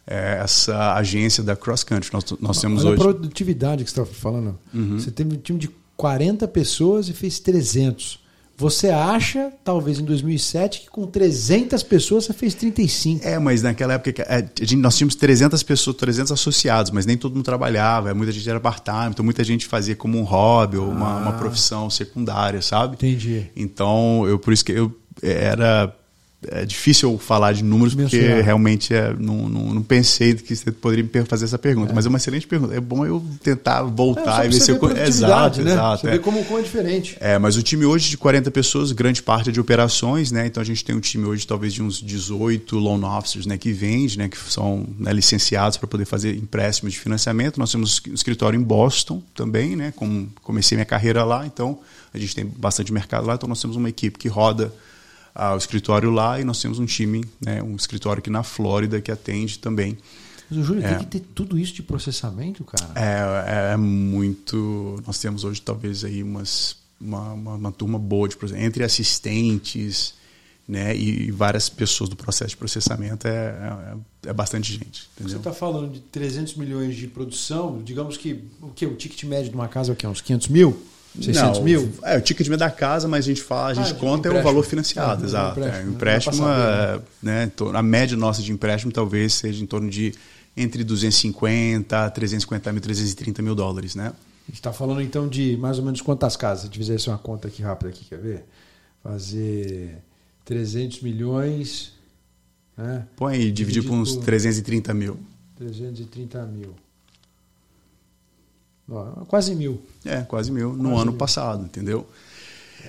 B: é, essa agência da Cross Country. Nós, nós temos
A: Olha
B: hoje.
A: A produtividade que você estava falando. Uhum. Você teve um time de 40 pessoas e fez 300. Você acha, talvez em 2007, que com 300 pessoas você fez 35.
B: É, mas naquela época é, gente, nós tínhamos 300 pessoas, 300 associados, mas nem todo mundo trabalhava, muita gente era part-time, então muita gente fazia como um hobby ou uma, ah. uma profissão secundária, sabe?
A: Entendi.
B: Então, eu por isso que eu era é difícil falar de números porque realmente é, não, não, não, pensei que você poderia me fazer essa pergunta. É. Mas é uma excelente pergunta. É bom eu tentar voltar é, e ver se eu.
A: Exato, né? exato. Você é. vê como, como é diferente.
B: É, mas o time hoje de 40 pessoas, grande parte é de operações, né? Então a gente tem um time hoje talvez de uns 18 loan officers né, que vende, né, que são né, licenciados para poder fazer empréstimos de financiamento. Nós temos um escritório em Boston também, né? Como comecei minha carreira lá, então a gente tem bastante mercado lá, então nós temos uma equipe que roda o escritório lá e nós temos um time, né, um escritório aqui na Flórida que atende também
A: Mas o Júlio é. tem que ter tudo isso de processamento, cara.
B: É, é muito. Nós temos hoje talvez aí umas, uma, uma, uma turma boa de entre assistentes né, e, várias pessoas do processo de processamento é, é, é bastante gente. Entendeu?
A: Você está falando de 300 milhões de produção, digamos que o que o ticket médio de uma casa é o quê? Uns 500 mil? 600
B: não,
A: mil?
B: É, o ticket médio da casa, mas a gente fala, a gente ah, conta é o valor financiado, ah, exato. Empréstimo, é, empréstimo é, né, a média nossa de empréstimo talvez seja em torno de entre 250, 350 mil, 330 mil dólares, né?
A: A gente está falando então de mais ou menos quantas casas? Se fizesse uma conta aqui rápida aqui, quer ver? Fazer 300 milhões. Né?
B: Põe aí, dividir por uns 330 mil.
A: 330 mil. Quase mil.
B: É, quase mil quase no ano mil. passado, entendeu?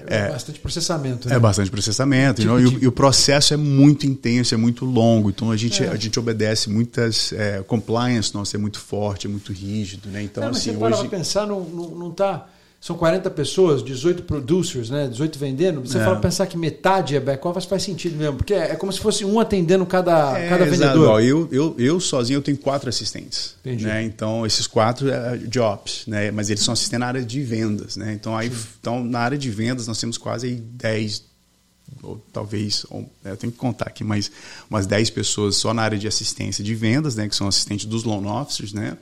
A: É, é, bastante processamento. Né?
B: É bastante processamento. Tipo, e, e, o processo é muito intenso, é muito longo. Então a gente, é. a gente obedece muitas. É, compliance nosso é muito forte, é muito rígido. Né? Então,
A: não,
B: assim,
A: você hoje. Para pensar, não, não, não tá são 40 pessoas, 18 producers, né? 18 vendendo. Você é. fala pensar que metade é back-office faz sentido mesmo, porque é, como se fosse um atendendo cada, é, cada vendedor.
B: Eu, eu, eu sozinho eu tenho quatro assistentes. Entendi. Né? Então, esses quatro é jobs, né? mas eles são assistentes na área de vendas. Né? Então, aí, então, na área de vendas, nós temos quase 10, ou talvez, ou, eu tenho que contar aqui, mas umas 10 pessoas só na área de assistência de vendas, né? que são assistentes dos loan officers, né?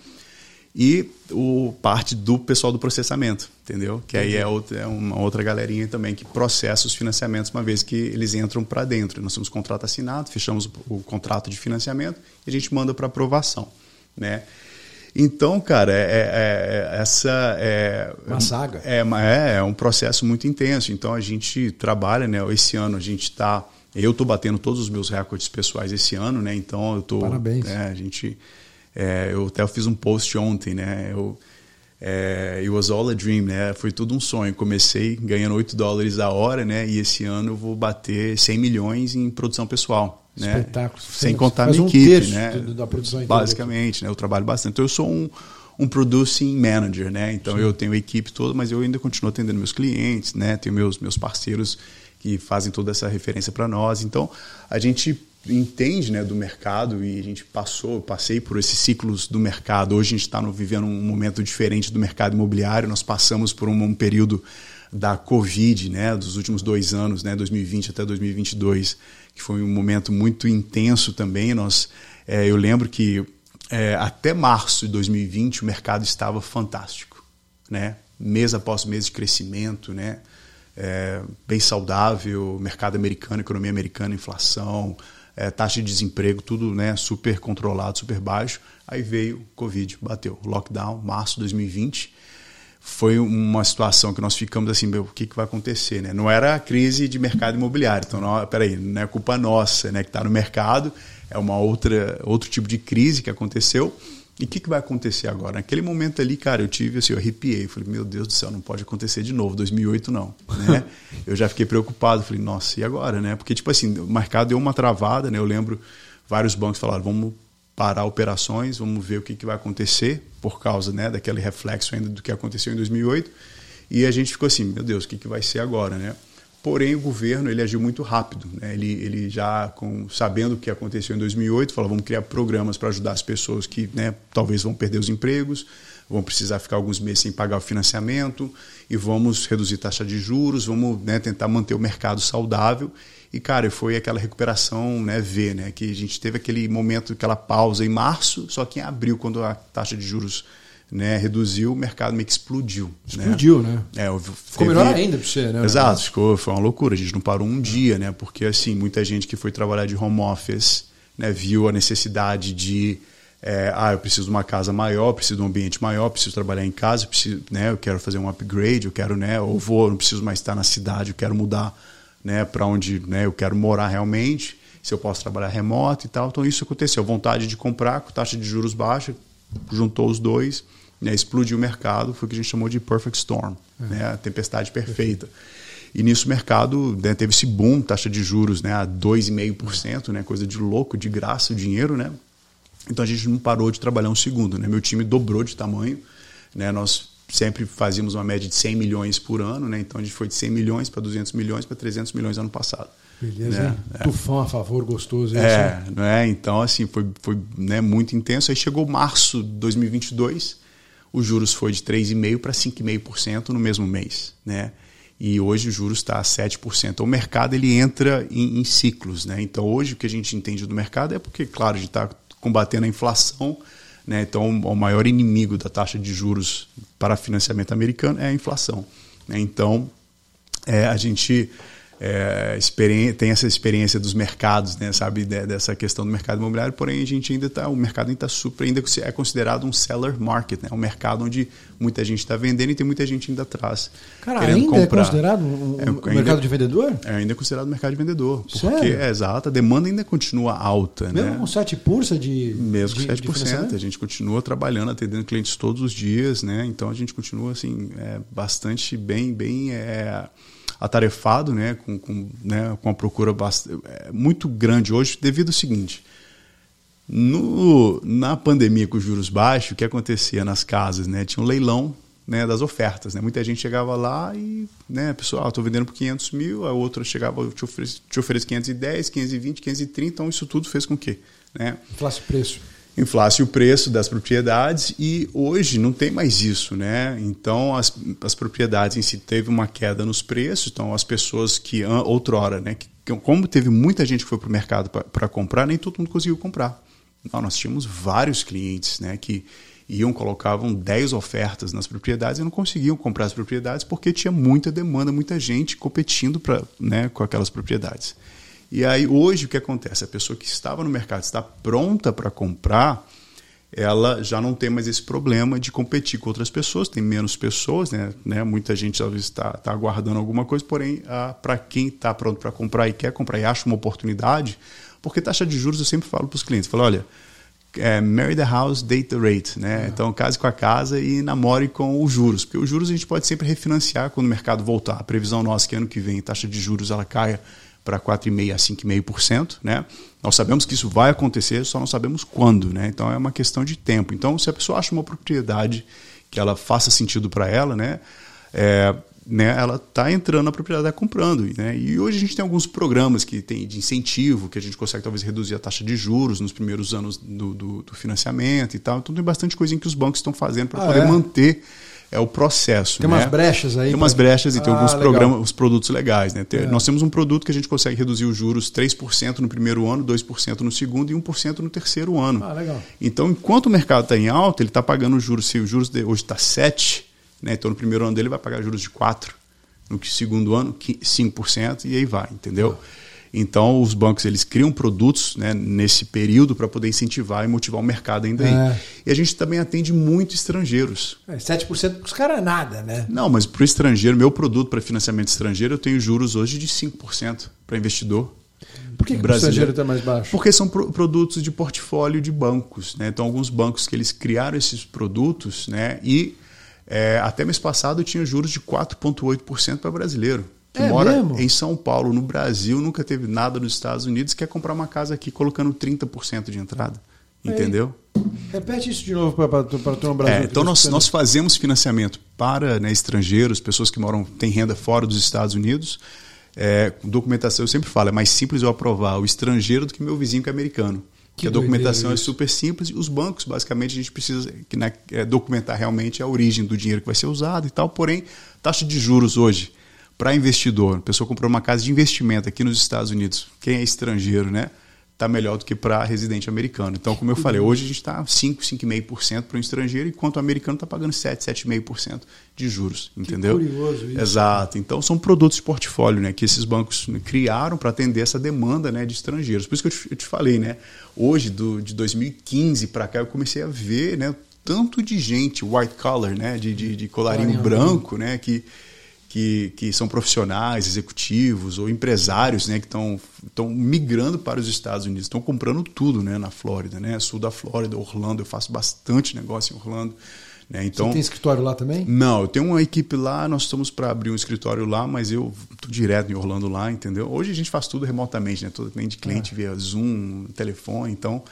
B: E o parte do pessoal do processamento, entendeu? Que aí é, outra, é uma outra galerinha também que processa os financiamentos uma vez que eles entram para dentro. Nós temos contrato assinado, fechamos o, contrato de financiamento e a gente manda para aprovação, né? Então, cara, é, é, é essa é
A: uma saga.
B: É, é, é um processo muito intenso. Então a gente trabalha, né? Esse ano a gente está eu estou batendo todos os meus recordes pessoais esse ano, né? Então eu tô.
A: Parabéns.
B: É, a gente é, eu até fiz um post ontem, né? Eu, é, it was all a dream, né? Foi tudo um sonho. Comecei ganhando 8 dólares a hora, né? E esse ano eu vou bater 100 milhões em produção pessoal. Né?
A: Espetáculo.
B: Sem contar a minha um equipe, né?
A: Da produção
B: Basicamente, né? Eu trabalho bastante. Então eu sou um, um producing manager, né? Então Sim. eu tenho a equipe toda, mas eu ainda continuo atendendo meus clientes, né? Tenho meus, meus parceiros que fazem toda essa referência para nós. Então a gente entende né, do mercado e a gente passou, passei por esses ciclos do mercado. Hoje a gente está vivendo um momento diferente do mercado imobiliário. Nós passamos por um, um, período da Covid, né, dos últimos dois anos, né, 2020 até 2022, que foi um momento muito intenso também. Nós, é, eu lembro que é, até março de 2020 o mercado estava fantástico, né, mês após mês de crescimento, né, é, bem saudável, mercado americano, economia americana, inflação, é, taxa de desemprego, tudo né, super controlado, super baixo. Aí veio Covid, bateu. Lockdown, março de 2020. Foi uma situação que nós ficamos assim, meu, o que, que vai acontecer? Né? Não era a crise de mercado imobiliário, então, não, peraí, não é culpa nossa né, que está no mercado, é uma outra, outro tipo de crise que aconteceu. E o que, que vai acontecer agora? Naquele momento ali, cara, eu tive assim, eu arrepiei. Falei, meu Deus do céu, não pode acontecer de novo. 2008 não. Né? eu já fiquei preocupado. Falei, nossa, e agora? Né? Porque, tipo assim, o mercado deu uma travada. Né? Eu lembro vários bancos falaram, vamos parar operações, vamos ver o que, que vai acontecer por causa né, daquele reflexo ainda do que aconteceu em 2008. E a gente ficou assim, meu Deus, o que, que vai ser agora? Né? Porém, o governo ele agiu muito rápido. Né? Ele, ele já, com, sabendo o que aconteceu em 2008, falou: vamos criar programas para ajudar as pessoas que né, talvez vão perder os empregos, vão precisar ficar alguns meses sem pagar o financiamento e vamos reduzir taxa de juros, vamos né, tentar manter o mercado saudável. E, cara, foi aquela recuperação né, V, né, que a gente teve aquele momento, aquela pausa em março, só que em abril, quando a taxa de juros né, reduziu, o mercado meio que explodiu.
A: Né? Explodiu, né?
B: né? É,
A: ficou melhor ainda para você, né?
B: Exato, ficou, foi uma loucura. A gente não parou um dia, né? Porque assim, muita gente que foi trabalhar de home office né, viu a necessidade de é, ah, eu preciso de uma casa maior, preciso de um ambiente maior, preciso trabalhar em casa, preciso, né, eu quero fazer um upgrade, eu quero, né, ou vou, não preciso mais estar na cidade, eu quero mudar, né, para onde, né, eu quero morar realmente, se eu posso trabalhar remoto e tal. Então isso aconteceu, vontade de comprar com taxa de juros baixa, juntou os dois, né, explodiu o mercado, foi o que a gente chamou de perfect storm, é. né, a tempestade perfeita. E nisso o mercado né, teve esse boom, taxa de juros né, a 2,5%, né, coisa de louco, de graça o dinheiro. Né? Então a gente não parou de trabalhar um segundo. Né? Meu time dobrou de tamanho. Né? Nós sempre fazíamos uma média de 100 milhões por ano, né? Então a gente foi de 100 milhões para 200 milhões para 300 milhões ano passado.
A: Beleza, né? é. Tufão a favor, gostoso.
B: É, não é? Então, assim, foi, foi né, muito intenso. Aí chegou março de 2022, os juros foi de 3,5% para 5,5% no mesmo mês, né? E hoje o juros está a 7%. O mercado ele entra em, em, ciclos, né? Então, hoje o que a gente entende do mercado é porque, claro, a gente está combatendo a inflação, né? Então, o maior inimigo da taxa de juros para financiamento americano é a inflação. Né? Então, é, a gente é, tem essa experiência dos mercados, né, sabe, dessa questão do mercado imobiliário, porém a gente ainda está, o mercado ainda está super, ainda é considerado um seller market, né, um mercado onde muita gente está vendendo e tem muita gente ainda atrás.
A: Cara, ainda é comprar. é considerado um, é, um mercado de vendedor?
B: É ainda é considerado um mercado de vendedor, porque é exato, a demanda ainda continua alta,
A: Mesmo
B: né?
A: com 7 pursa de
B: Mesmo com 7%, de a gente continua trabalhando, atendendo clientes todos os dias, né? Então a gente continua assim, é, bastante bem, bem é, atarefado, né, com, com, né, com uma procura bastante, é, muito grande hoje, devido ao seguinte. No, na pandemia com os juros baixos, o que acontecia nas casas? Né, tinha um leilão né, das ofertas. Né? Muita gente chegava lá e, né, pessoal, estou vendendo por 500 mil, a outra chegava, te ofereço, te ofereço 510, 520, 530, então isso tudo fez com que? Né?
A: Inflasse preço
B: inflasse o preço das propriedades e hoje não tem mais isso, né? Então as, as propriedades em si teve uma queda nos preços, então as pessoas que outrora, né, que, como teve muita gente que foi para o mercado para comprar, nem todo mundo conseguiu comprar. Nós tínhamos vários clientes, né, que iam colocavam 10 ofertas nas propriedades e não conseguiam comprar as propriedades porque tinha muita demanda, muita gente competindo para, né, com aquelas propriedades. E aí hoje o que acontece? A pessoa que estava no mercado está pronta para comprar, ela já não tem mais esse problema de competir com outras pessoas, tem menos pessoas, né? né? Muita gente talvez está tá aguardando alguma coisa, porém, para quem está pronto para comprar e quer comprar e acha uma oportunidade, porque taxa de juros eu sempre falo para os clientes, falo, olha, é, marry the house, date the rate, né? É. Então case com a casa e namore com os juros, porque os juros a gente pode sempre refinanciar quando o mercado voltar. A previsão nossa é que ano que vem a taxa de juros ela caia para 4,5% a 5,5%. Né? Nós sabemos que isso vai acontecer, só não sabemos quando. Né? Então é uma questão de tempo. Então, se a pessoa acha uma propriedade que ela faça sentido para ela, né? É, né, ela está entrando na propriedade, está comprando. Né? E hoje a gente tem alguns programas que tem de incentivo, que a gente consegue talvez reduzir a taxa de juros nos primeiros anos do, do, do financiamento e tal. Então tem bastante coisa em que os bancos estão fazendo para ah, poder é? manter é o processo.
A: Tem
B: né?
A: umas brechas aí.
B: Tem umas brechas e tem ah, alguns legal. programas, os produtos legais. Né? Tem, é. Nós temos um produto que a gente consegue reduzir os juros 3% no primeiro ano, 2% no segundo e 1% no terceiro ano.
A: Ah, legal.
B: Então, enquanto o mercado está em alta, ele está pagando os juros, se o juros de, hoje está 7%, né? então no primeiro ano dele vai pagar juros de 4%, no segundo ano 5% e aí vai, entendeu? Ah. Então, os bancos eles criam produtos né, nesse período para poder incentivar e motivar o mercado ainda é. aí. E a gente também atende muito estrangeiros.
A: É, 7% para os caras é nada, né?
B: Não, mas para o estrangeiro, meu produto para financiamento estrangeiro, eu tenho juros hoje de 5% para investidor.
A: Por que, que o estrangeiro está mais baixo?
B: Porque são pro produtos de portfólio de bancos. Né? Então, alguns bancos que eles criaram esses produtos né? e é, até mês passado tinha juros de 4,8% para brasileiro que é mora mesmo? em São Paulo, no Brasil, nunca teve nada nos Estados Unidos, quer comprar uma casa aqui colocando 30% de entrada. Entendeu?
A: Repete isso de novo para turma brasileira.
B: É, então nós, nós fazemos financiamento para né, estrangeiros, pessoas que moram, têm renda fora dos Estados Unidos. É, documentação, eu sempre falo, é mais simples eu aprovar o estrangeiro do que meu vizinho que é americano. Que, que a documentação é super simples e os bancos, basicamente, a gente precisa que, né, é, documentar realmente a origem do dinheiro que vai ser usado e tal. Porém, taxa de juros hoje para investidor, a pessoa comprou uma casa de investimento aqui nos Estados Unidos, quem é estrangeiro, né? Está melhor do que para residente americano. Então, como eu falei, hoje a gente está 5, 5,5% para o estrangeiro, enquanto o americano está pagando 7, 7,5% de juros. Entendeu?
A: Que curioso isso.
B: Exato. Então, são produtos de portfólio né, que esses bancos criaram para atender essa demanda né, de estrangeiros. Por isso que eu te, eu te falei, né? Hoje, do, de 2015 para cá, eu comecei a ver né, tanto de gente white collar, né, de, de, de colarinho branco, né, que que, que são profissionais, executivos ou empresários né, que estão migrando para os Estados Unidos, estão comprando tudo né, na Flórida, né, sul da Flórida, Orlando. Eu faço bastante negócio em Orlando. Né, então,
A: Você tem escritório lá também?
B: Não, eu tenho uma equipe lá, nós estamos para abrir um escritório lá, mas eu estou direto em Orlando lá, entendeu? Hoje a gente faz tudo remotamente, né? Todo de cliente ah. via Zoom, telefone, então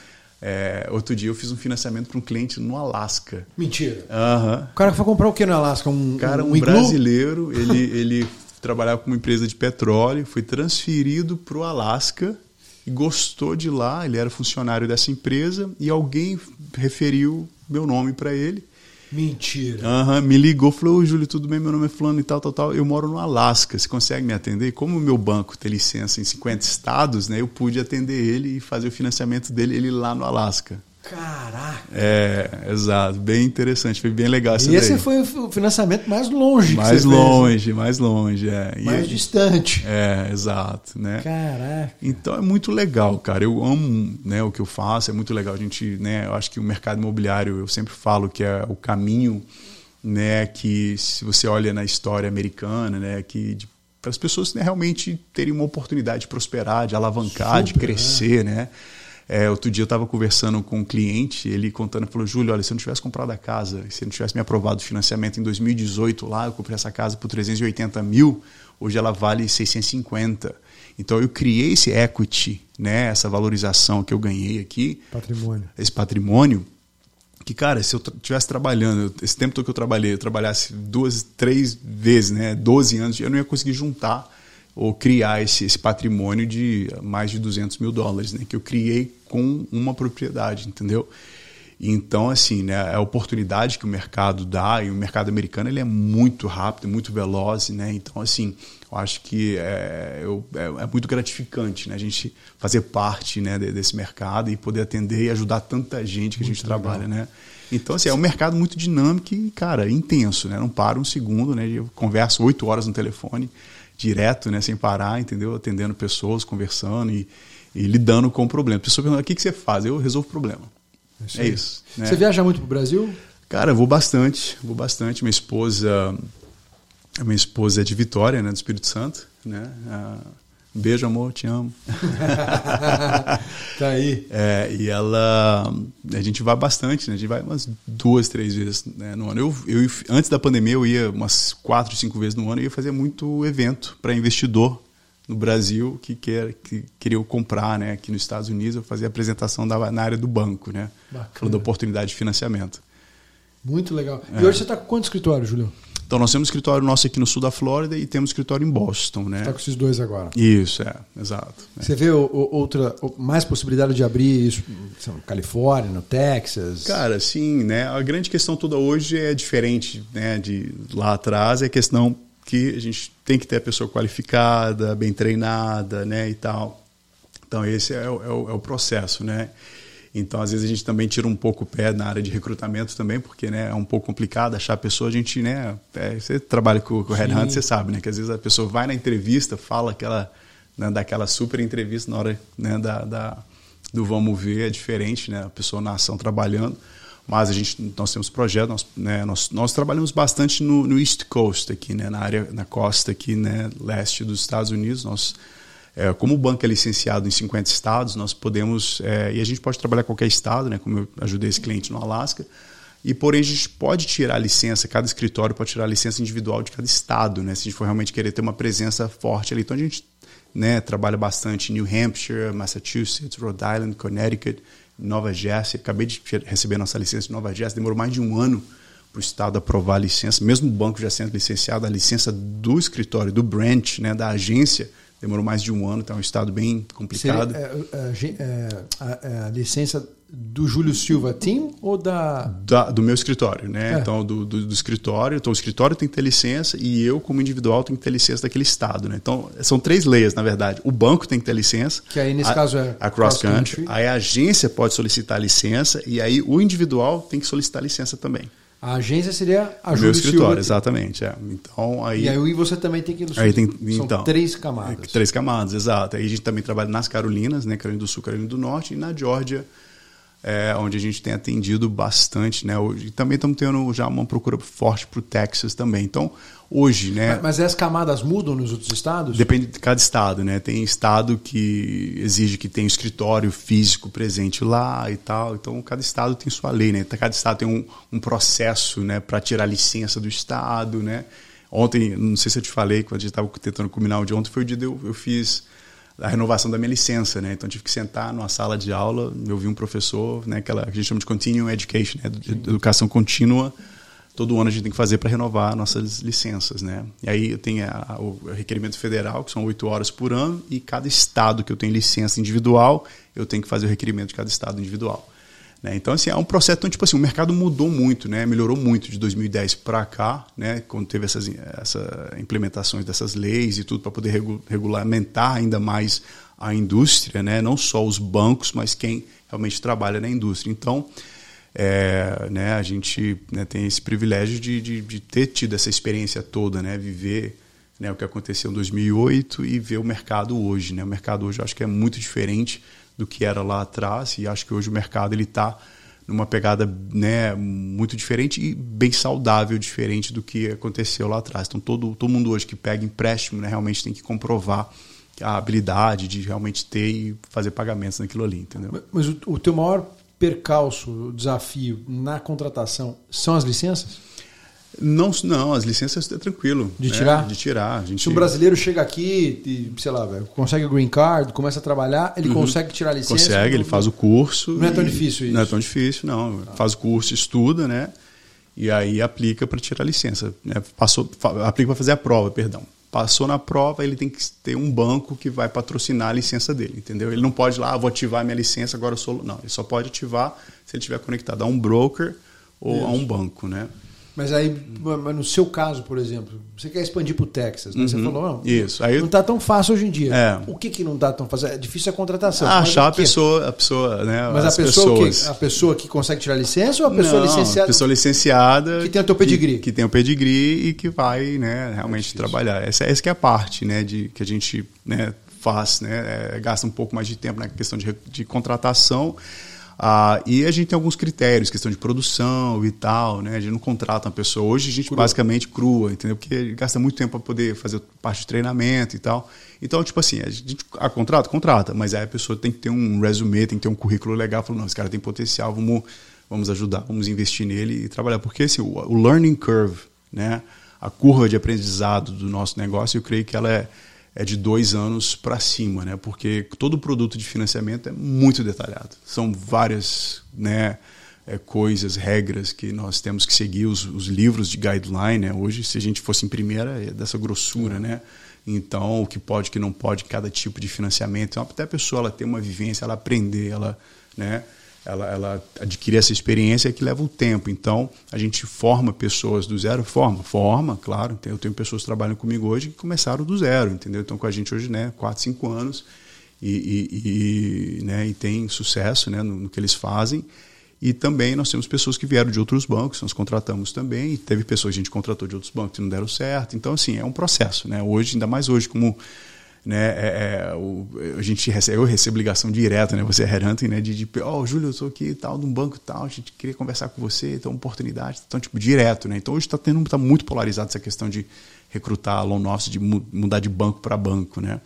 B: É, outro dia eu fiz um financiamento para um cliente no Alasca.
A: Mentira.
B: Aham.
A: O cara foi comprar o que no Alasca? Um,
B: Cara,
A: um,
B: um,
A: iglu?
B: brasileiro, ele, ele trabalhava com uma empresa de petróleo, foi transferido para o Alasca e gostou de lá. Ele era funcionário dessa empresa e alguém referiu meu nome para ele.
A: Mentira.
B: Aham, me ligou, falou: Ô Júlio, tudo bem? Meu nome é Fulano e tal, tal, tal. Eu moro no Alasca, você consegue me atender? E Como o meu banco tem licença em 50 estados, né, eu pude atender ele e fazer o financiamento dele ele lá no Alasca.
A: Caraca.
B: É, exato, bem interessante, foi bem legal essa
A: E esse
B: daí.
A: foi o financiamento mais longe que
B: mais
A: você fez, né?
B: longe, mais longe, é.
A: Mais distante.
B: É, exato, né?
A: Caraca.
B: Então é muito legal, cara. Eu amo né, o que eu faço, é muito legal. A gente, né, eu acho que o mercado imobiliário, eu sempre falo que é o caminho, né, que se você olha na história americana, né, que para as pessoas né, realmente terem uma oportunidade de prosperar, de alavancar, de
A: Super,
B: crescer, né? É, outro dia eu estava conversando com um cliente, ele contando, falou, Júlio, olha, se eu não tivesse comprado a casa, se eu não tivesse me aprovado o financiamento em 2018 lá, eu comprei essa casa por 380 mil, hoje ela vale 650. Então eu criei esse equity, né, essa valorização que eu ganhei aqui,
A: Patrimônio.
B: esse patrimônio, que, cara, se eu estivesse trabalhando, esse tempo todo que eu trabalhei, eu trabalhasse duas, três vezes, né, 12 anos, eu não ia conseguir juntar ou criar esse, esse patrimônio de mais de 200 mil dólares, né, que eu criei com uma propriedade, entendeu? Então, assim, né, a oportunidade que o mercado dá, e o mercado americano ele é muito rápido, muito veloz, né? Então, assim, eu acho que é, eu, é, é muito gratificante né, a gente fazer parte né, de- desse mercado e poder atender e ajudar tanta gente que a gente trabalha, né? Então, assim, é um mercado muito dinâmico e, cara, intenso, né? Não para um segundo, né? Eu converso oito horas no telefone, direto, né? Sem parar, entendeu? Atendendo pessoas, conversando e, e lidando com o problema. A pessoa pergunta, o que, que você faz? Eu resolvo o problema.
A: Isso
B: É isso. né?
A: Você viaja muito pro Brasil?
B: Cara, eu vou bastante, vou bastante. Minha esposa, minha esposa é de Vitória, né, do Espírito Santo, né? Um beijo, amor, te amo.
A: tá aí.
B: É, e ela, a gente vai bastante, né? A gente vai umas duas, três vezes né, no ano. Eu, eu, antes da pandemia, eu ia umas quatro, cinco vezes no ano e ia fazer muito evento para investidor no Brasil que, quer, que queria comprar, né? Aqui nos Estados Unidos, eu fazia apresentação da, na área do banco, né?
A: Bacana.
B: Falando da oportunidade de financiamento.
A: Muito legal.
B: É.
A: E hoje você está com quanto escritório, Júlio?
B: Então, nós temos um escritório nosso aqui no sul da Flórida e temos um escritório em Boston, né?
A: Está com esses dois agora.
B: Isso, é, exato.
A: Você vê o- o- outra, mais possibilidade de abrir isso no Califórnia, no Texas?
B: Cara, sim, né? A grande questão toda hoje é diferente, né, de lá atrás, é a questão que a gente tem que ter a pessoa qualificada, bem treinada, né, e tal. Então esse é o, é o, é o processo, né? Então às vezes a gente também tira um pouco o pé na área de recrutamento também, porque né, é um pouco complicado achar a pessoa. A gente, né, é, você trabalha com, com o Headhunt, você sabe, né, que às vezes a pessoa vai na entrevista, fala aquela, né, daquela super entrevista na hora, né, da, da do vamos ver é diferente, né? A pessoa na ação trabalhando. Mas a gente, nós temos projetos, nós, né, nós, nós trabalhamos bastante no, no East Coast aqui, né, na área, na costa aqui, né, leste dos Estados Unidos. Nós, é, como o banco é licenciado em 50 estados, nós podemos, é, e a gente pode trabalhar em qualquer estado, né, como eu ajudei esse cliente no Alasca, e porém a gente pode tirar a licença, cada escritório pode tirar a licença individual de cada estado, né, se a gente for realmente querer ter uma presença forte ali. Então a gente né, trabalha bastante em New Hampshire, Massachusetts, Rhode Island, Connecticut, Nova Jersey. Acabei de receber nossa licença de Nova Jersey, demorou mais de um ano para o Estado aprovar a licença, mesmo o banco já sendo licenciado, a licença do escritório, do branch, né, da agência, demorou mais de um ano, é um Estado bem complicado.
A: Seria, é, é, é, a, é, a licença do Júlio Silva Team ou da.
B: Da- do meu escritório, né?
A: É.
B: Então, do, do, do escritório. Então, o escritório tem que ter licença e eu, como individual, tenho que ter licença daquele estado, né? Então, são três leis, na verdade. O banco tem que ter licença.
A: Que aí, nesse
B: a,
A: caso, é
B: a cross country.
A: cross-country.
B: Aí a agência pode solicitar licença e aí o individual tem que solicitar licença também.
A: A agência seria a
B: O meu
A: Júlio
B: escritório,
A: Silva.
B: exatamente. É. Então, aí...
A: E aí você também tem que.
B: Aí tem-
A: são
B: então.
A: três camadas.
B: Três camadas, exato. Aí a gente também trabalha nas Carolinas, né? Carolina do Sul, Carolina do Norte, e na Geórgia, é, onde a gente tem atendido bastante, né? Hoje, também estamos tendo já uma procura forte para o Texas também. Então, hoje, né?
A: Mas, mas as camadas mudam nos outros estados?
B: Depende de cada estado, né? Tem estado que exige que tenha um escritório físico presente lá e tal. Então, cada estado tem sua lei, né? Cada estado tem um, um processo, né, para tirar licença do estado, né? Ontem, não sei se eu te falei, quando a gente estava tentando combinar o de ontem, foi o dia que eu, eu fiz a renovação da minha licença, né? Então tive que sentar numa sala de aula, eu vi um professor, né, aquela que a gente chama de continuing education, né, de educação contínua. Todo ano a gente tem que fazer para renovar nossas licenças, né? E aí eu tenho a, o requerimento federal, que são oito horas por ano, e cada estado que eu tenho licença individual, eu tenho que fazer o requerimento de cada estado individual. Né? Então, assim, é um processo, então, tipo assim, o mercado mudou muito, né? melhorou muito de 2010 para cá, né? quando teve essas essa implementações dessas leis e tudo para poder regulamentar ainda mais a indústria, né? não só os bancos, mas quem realmente trabalha na indústria. Então, é, né, a gente né, tem esse privilégio de, de, de, ter tido essa experiência toda, né, viver né, o que aconteceu em 2008 e ver o mercado hoje. Né? O mercado hoje eu acho que é muito diferente do que era lá atrás e acho que hoje o mercado ele está numa pegada né, muito diferente e bem saudável, diferente do que aconteceu lá atrás. Então todo, todo mundo hoje que pega empréstimo né, realmente tem que comprovar a habilidade de realmente ter e fazer pagamentos naquilo ali, entendeu?
A: Mas o, o teu maior percalço, o desafio na contratação são as licenças?
B: Não, não, as licenças é tranquilo.
A: De né? tirar?
B: De tirar.
A: A gente... Se um brasileiro chega aqui e, sei lá, consegue o green card, começa a trabalhar, ele uhum. consegue tirar a licença?
B: Consegue, ele faz o curso.
A: Não é tão difícil isso?
B: Não é tão difícil, não. Ah. Faz o curso, estuda, né? E aí aplica para tirar a licença. Né? Passou, aplica para fazer a prova, perdão. Passou na prova, ele tem que ter um banco que vai patrocinar a licença dele, entendeu? Ele não pode ir lá, ah, vou ativar minha licença, agora eu sou. Não, ele só pode ativar se ele estiver conectado a um broker ou isso. a um banco, né?
A: Mas aí, no seu caso, por exemplo, você quer expandir para o Texas, né?
B: Uhum,
A: você falou, não,
B: isso. Aí,
A: não está tão fácil hoje em dia.
B: É.
A: O que, que não está tão fácil? É difícil a contratação.
B: Ah, achar a pessoa, a pessoa, né?
A: Mas a pessoa, que, a pessoa que consegue tirar licença ou a pessoa não, licenciada?
B: A pessoa licenciada.
A: Que tem o teu pedigree.
B: Que, que tem o pedigree e que vai né, realmente é trabalhar. Essa, essa que é a parte né, de, que a gente né, faz, né? É, gasta um pouco mais de tempo na questão de, de contratação ah, e a gente tem alguns critérios, questão de produção e tal, né? A gente não contrata uma pessoa. Hoje a gente crua. basicamente crua, entendeu? Porque gasta muito tempo para poder fazer parte de treinamento e tal. Então, tipo assim, a gente a contrata, contrata, mas aí a pessoa tem que ter um resume, tem que ter um currículo legal, falando, não, esse cara tem potencial, vamos, vamos ajudar, vamos investir nele e trabalhar. Porque assim, o, o learning curve, né? A curva de aprendizado do nosso negócio, eu creio que ela é é de dois anos para cima, né? Porque todo produto de financiamento é muito detalhado. São várias, né? É, coisas, regras que nós temos que seguir, os, os livros de guideline, né? Hoje, se a gente fosse imprimir, era dessa grossura, né? Então, o que pode, o que não pode, cada tipo de financiamento. Então, até a pessoa ela ter uma vivência, ela aprender, ela, né? Ela, ela adquirir essa experiência que leva o tempo. Então, a gente forma pessoas do zero, forma, forma, claro. Eu tenho pessoas que trabalham comigo hoje que começaram do zero, entendeu? Estão com a gente hoje, né, 4, 5 anos e, e, e, né, e tem sucesso né, no, no, que eles fazem. E também nós temos pessoas que vieram de outros bancos, nós contratamos também, e teve pessoas que a gente contratou de outros bancos que não deram certo. Então, assim, é um processo. Né? Hoje, ainda mais hoje, como né, é, é, o, a gente recebe, eu recebo ligação direta, né, você é headhunting, né, de, de oh, Júlio, eu estou aqui tal, de um banco tal, a gente queria conversar com você, uma oportunidade, então, tipo, direto, né, então hoje está tendo, tá muito polarizado essa questão de recrutar loan office, de mudar de banco para banco, né,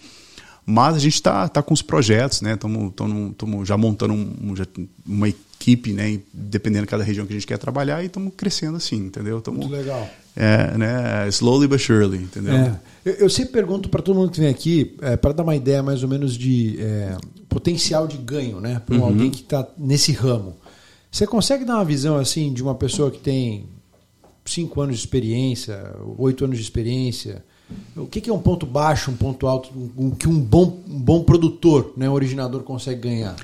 B: mas a gente está tá com os projetos, né, estamos já montando um, já, uma equipe, né, dependendo de cada região que a gente quer trabalhar e estamos crescendo assim, entendeu? Tamo,
A: muito legal.
B: É, né, slowly but surely, entendeu?
A: É. Eu, eu, sempre pergunto para todo mundo que vem aqui, é, para dar uma ideia mais ou menos de é, potencial de ganho, né? Para uhum. alguém que está nesse ramo. Você consegue dar uma visão assim de uma pessoa que tem cinco anos de experiência, oito anos de experiência? O que, que, é um ponto baixo, um ponto alto, um, que um bom, um bom produtor, né, um originador consegue ganhar?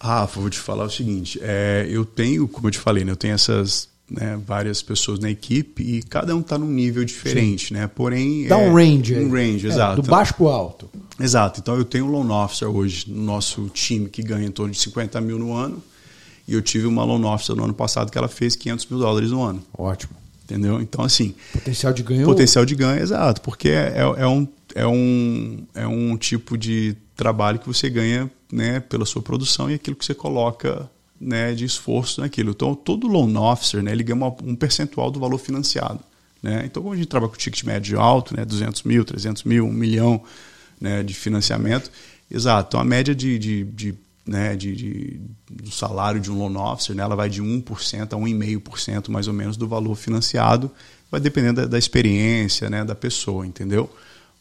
B: Rafa, vou te falar o seguinte: é, eu tenho, como eu te falei, né, eu tenho essas né, várias pessoas na equipe e cada um está num nível diferente, Sim. né? Porém
A: dá
B: é,
A: um range,
B: um range,
A: é,
B: exato.
A: Do baixo para o alto.
B: Exato. Então eu tenho um loan officer hoje no nosso time que ganha em torno de 50 mil no ano e eu tive uma loan officer no ano passado que ela fez 500 mil dólares no ano.
A: Ótimo.
B: Entendeu? Então assim.
A: Potencial de ganho.
B: Potencial de ganho, exato, porque é, é, é um é um é um tipo de trabalho que você ganha né, pela sua produção e aquilo que você coloca né, de esforço naquilo. Então, todo loan officer, né, ele ganha uma, um percentual do valor financiado. Né? Então, como a gente trabalha com ticket médio alto, né, 200 mil, 300 mil, 1 milhão né, de financiamento, exato. Então, a média de, de, de, né, de, de do salário de um loan officer, né, ela vai de 1% a 1,5% mais ou menos do valor financiado, vai dependendo da, da experiência né, da pessoa, entendeu?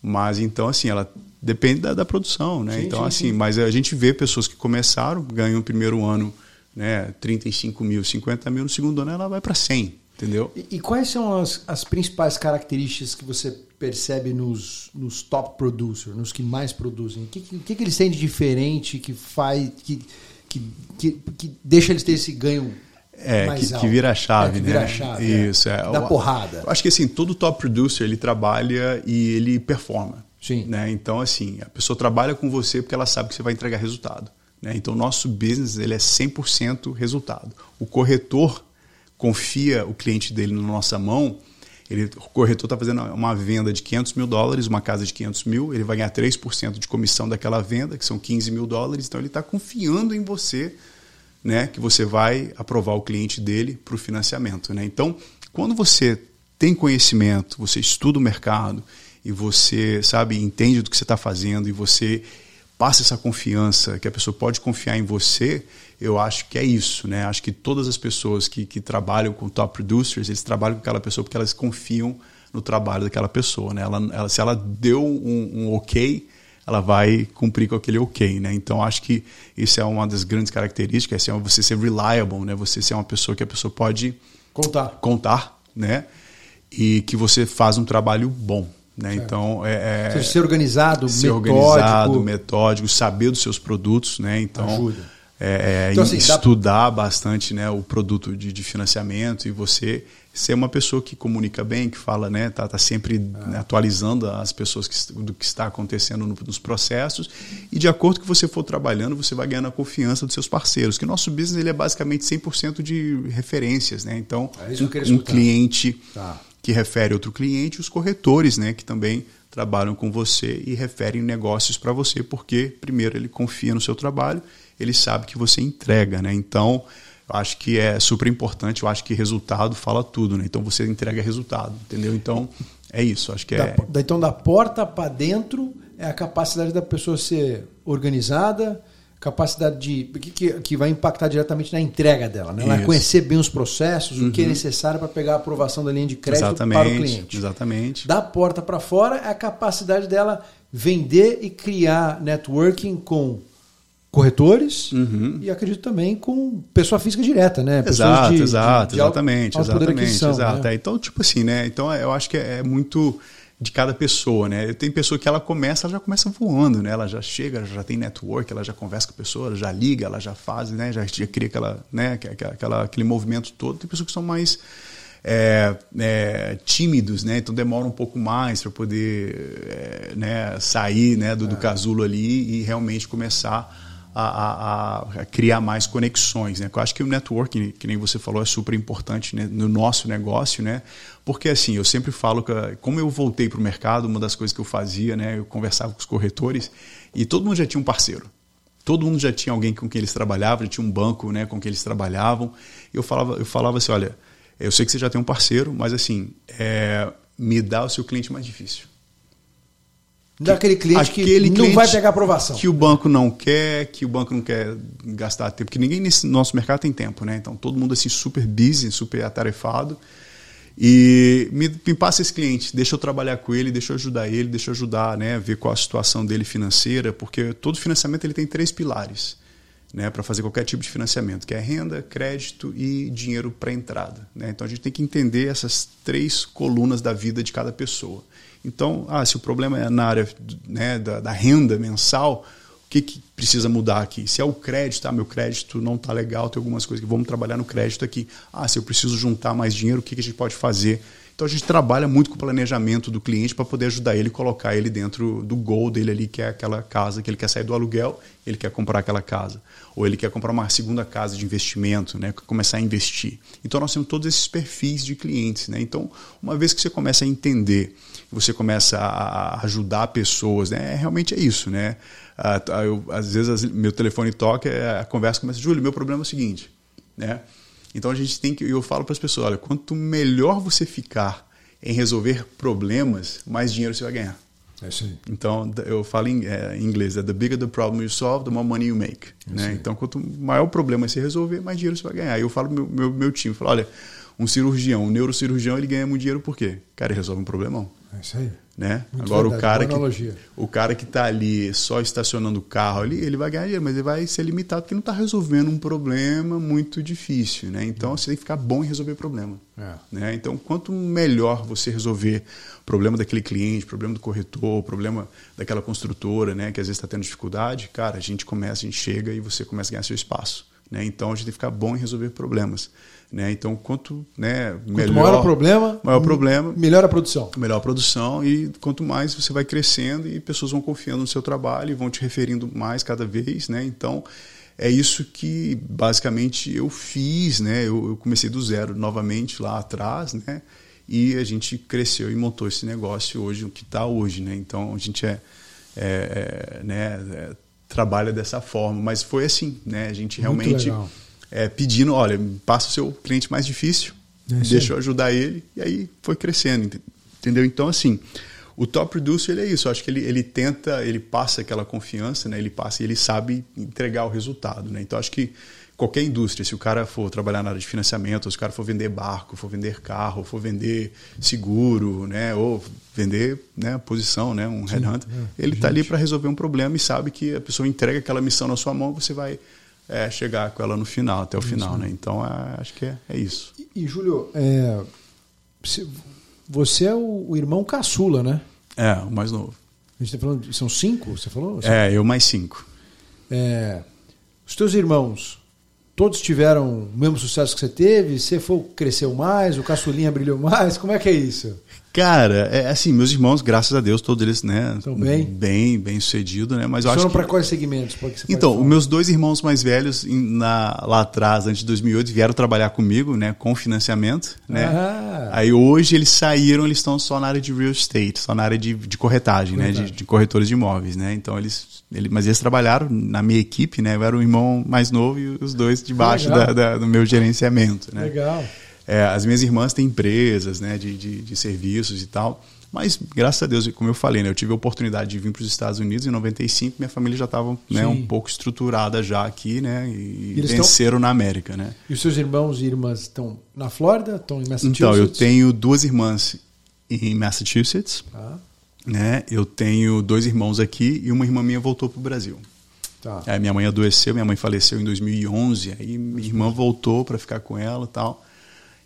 B: Mas, então, assim, ela Depende da, da produção, né?
A: Sim,
B: então,
A: sim,
B: assim,
A: sim.
B: mas a gente vê pessoas que começaram, ganham no primeiro ano né, 35 mil, 50 mil, no segundo ano ela vai para 100, entendeu?
A: E, e quais são as, as principais características que você percebe nos, nos top producers, nos que mais produzem? O que, que, que eles têm de diferente que faz. que, que, que, que deixa eles ter esse ganho
B: É,
A: mais
B: que,
A: alto?
B: que vira a chave,
A: É, que
B: né?
A: vira a chave. é.
B: Isso, é.
A: Da
B: Eu-
A: porrada.
B: Eu acho que assim, todo top producer ele trabalha e ele performa.
A: Sim.
B: Né? Então, assim, a pessoa trabalha com você porque ela sabe que você vai entregar resultado. Né? Então, nosso business ele é 100% resultado. O corretor confia o cliente dele na nossa mão. Ele, o corretor está fazendo uma venda de 500 mil dólares, uma casa de 500 mil, ele vai ganhar 3% de comissão daquela venda, que são 15 mil dólares. Então, ele está confiando em você né, que você vai aprovar o cliente dele para o financiamento. Né? Então, quando você tem conhecimento, você estuda o mercado e você sabe entende do que você está fazendo e você passa essa confiança que a pessoa pode confiar em você, eu acho que é isso, né? Acho que todas as pessoas que, que trabalham com top producers, eles trabalham com aquela pessoa porque elas confiam no trabalho daquela pessoa, né? Ela, ela- se ela deu um, um ok, ela vai cumprir com aquele ok, né? Então acho que isso é uma das grandes características, é você ser reliable, né? Você ser uma pessoa que a pessoa pode
A: Contar.
B: contar, né? E que você faz um trabalho bom, né? Então é, é
A: seja, ser organizado,
B: ser
A: metódico.
B: organizado, metódico, saber dos seus produtos, né? Então
A: Ajuda.
B: é, é,
A: Então, assim, dá-
B: estudar bastante, né, o produto de, de financiamento e você ser uma pessoa que comunica bem, que fala, né, tá, tá sempre
A: Ah.
B: né, atualizando as pessoas que, do que está acontecendo no- nos processos e de acordo com que você for trabalhando, você vai ganhando a confiança dos seus parceiros, que o nosso business ele é basicamente 100% de referências, né? Então,
A: É
B: um, um cliente
A: Tá.
B: Que refere outro cliente, os corretores, né, que também trabalham com você e referem negócios para você, porque primeiro ele confia no seu trabalho, ele sabe que você entrega, né? Então, eu acho que é super importante, eu acho que resultado fala tudo, né? Então você entrega resultado, entendeu? Então, é isso, acho que
A: Da-
B: é
A: da- então, da porta para dentro é a capacidade da pessoa ser organizada, capacidade de. que, que, que vai impactar diretamente na entrega dela. Né? Ela conhecer bem os processos, o que é necessário para pegar a aprovação da linha de crédito
B: exatamente,
A: para o cliente.
B: exatamente.
A: Da porta para fora é a capacidade dela vender e criar networking com corretores
B: Uhum.
A: e acredito também com pessoa física direta, né? Pessoas
B: Exato,
A: de-
B: exato,
A: de
B: exatamente,
A: alto
B: exatamente,
A: aquisição,
B: exato.
A: né?
B: É, Então, tipo assim, né? Então eu acho que é muito de cada pessoa, né? Tem pessoa que ela começa, ela já começa voando, né? Ela já chega, já tem network, ela já conversa com a pessoa, ela já liga, ela já faz, né? Já, já cria aquela, né? Aquela, aquela- aquele movimento todo. Tem pessoas que são mais é, é, tímidos, né? Então demora um pouco mais para poder é, né? sair, né? Do, do casulo ali e realmente começar a, a- a criar mais conexões, né? Eu acho que o networking, que nem você falou, é super importante né? no nosso negócio, né? Porque assim, eu sempre falo que como eu voltei para o mercado, uma das coisas que eu fazia, né? Eu conversava com os corretores e todo mundo já tinha um parceiro. Todo mundo já tinha alguém com quem eles trabalhavam, já tinha um banco, né? Com quem eles trabalhavam. Eu falava, eu falava assim, olha, eu sei que você já tem um parceiro, mas assim, é, me dá o seu cliente mais difícil.
A: Daquele cliente que
B: Aquele
A: não
B: cliente
A: vai pegar aprovação.
B: Que o banco não quer, que o banco não quer gastar tempo, porque ninguém nesse nosso mercado tem tempo, né? Então todo mundo assim super busy, super atarefado. E me, me passa esse cliente, deixa eu trabalhar com ele, deixa eu ajudar ele, deixa eu ajudar, né, ver qual a situação dele financeira, porque todo financiamento ele tem três pilares, né, para fazer qualquer tipo de financiamento, que é renda, crédito e dinheiro para entrada, né? Então a gente tem que entender essas três colunas da vida de cada pessoa. Então, ah, se o problema é na área né, da, da renda mensal, o que, que precisa mudar aqui? Se é o crédito, ah, meu crédito não está legal, tem algumas coisas que vamos trabalhar no crédito aqui. Ah, se eu preciso juntar mais dinheiro, o que, que a gente pode fazer? Então a gente trabalha muito com o planejamento do cliente para poder ajudar ele colocar ele dentro do goal dele ali, que é aquela casa que ele quer sair do aluguel, ele quer comprar aquela casa. Ou ele quer comprar uma segunda casa de investimento, né? começar a investir. Então nós temos todos esses perfis de clientes. Né? Então, uma vez que você começa a entender, você começa a ajudar pessoas, né? realmente é isso. Né? Ah, eu, às vezes meu telefone toca, a conversa começa, Júlio, meu problema é o seguinte, né? Então a gente tem que, eu falo para as pessoas, olha, quanto melhor você ficar em resolver problemas, mais dinheiro você vai ganhar.
A: É aí.
B: Então eu falo em, é, em inglês, é the bigger the problem you solve, the more money you make. Né? Então quanto maior o problema você resolver, mais dinheiro você vai ganhar. Eu falo meu, meu, meu time, falo, olha, um cirurgião, um neurocirurgião, ele ganha muito dinheiro por quê? Cara, ele resolve um problemão.
A: É isso aí.
B: Né?
A: Muito
B: Agora
A: verdade,
B: o cara que
A: analogia.
B: o cara que está ali só estacionando o carro ali, ele vai ganhar dinheiro, mas ele vai ser limitado porque não está resolvendo um problema muito difícil, né? Então você tem que ficar bom em resolver problema.
A: É.
B: Né? Então, quanto melhor você resolver o problema daquele cliente, o problema do corretor, o problema daquela construtora, né, que às vezes está tendo dificuldade, cara, a gente começa, a gente chega e você começa a ganhar seu espaço. Né? Então, a gente tem que ficar bom em resolver problemas. Né? Então, quanto, né,
A: Quanto
B: melhor,
A: maior o problema,
B: maior problema,
A: melhor a produção.
B: melhor a produção e quanto mais você vai crescendo e pessoas vão confiando no seu trabalho e vão te referindo mais cada vez, né? Então é isso que basicamente eu fiz, né? Eu, eu comecei do zero novamente lá atrás, né? E a gente cresceu e montou esse negócio hoje, o que está hoje, né? Então a gente é, é, é, né? É, trabalha dessa forma, mas foi assim, né? A gente realmente. É, pedindo, olha, passa o seu cliente mais difícil,
A: É
B: deixa eu ajudar ele, e aí foi crescendo, ente- entendeu? Então, assim, o top producer, ele é isso, eu acho que ele, ele tenta, ele passa aquela confiança, né? ele passa e ele sabe entregar o resultado, né? Então, acho que qualquer indústria, se o cara for trabalhar na área de financiamento, se o cara for vender barco, for vender carro, for vender seguro, né? ou vender né, posição, né? um headhunter,
A: é,
B: ele está ali para resolver um problema e sabe que a pessoa entrega aquela missão na sua mão, você vai é, chegar com ela no final, até o final, né? Então, é, acho que é, é isso.
A: E, e, Júlio, é, você é o, o irmão caçula, né?
B: É, o mais novo.
A: A gente está falando, são cinco, você falou?
B: É, eu mais cinco.
A: É, os teus irmãos, todos tiveram o mesmo sucesso que você teve? Você foi, cresceu mais, o caçulinha brilhou mais? Como é que é isso?
B: Cara, é assim, meus irmãos, graças a Deus, todos eles, né,
A: Tão bem?
B: bem, bem sucedido, né? Mas eu
A: Foram
B: acho que
A: para quais segmentos?
B: Então, os meus dois irmãos mais velhos, na- lá atrás, antes de 2008, vieram trabalhar comigo, né, com financiamento, né?
A: Ah.
B: Aí hoje eles saíram, eles estão só na área de real estate, só na área de, de corretagem, né, de, de corretores de imóveis, né? Então eles, ele, mas eles trabalharam na minha equipe, né? Eu era o irmão mais novo e os dois debaixo da, da- do meu gerenciamento, né?
A: Legal.
B: É, as minhas irmãs têm empresas né, de, de, de serviços e tal. Mas, graças a Deus, como eu falei, né, eu tive a oportunidade de vir para os Estados Unidos em 95. Minha família já estava né, um pouco estruturada já aqui, né? E,
A: E
B: venceram na América, né?
A: E os seus irmãos e irmãs estão na Flórida? Estão em Massachusetts?
B: Então, eu tenho duas irmãs em Massachusetts,
A: Tá,
B: né? Eu tenho dois irmãos aqui e uma irmã minha voltou para o Brasil.
A: tá.
B: Aí minha mãe adoeceu, minha mãe faleceu em 2011, aí minha irmã voltou para ficar com ela e tal.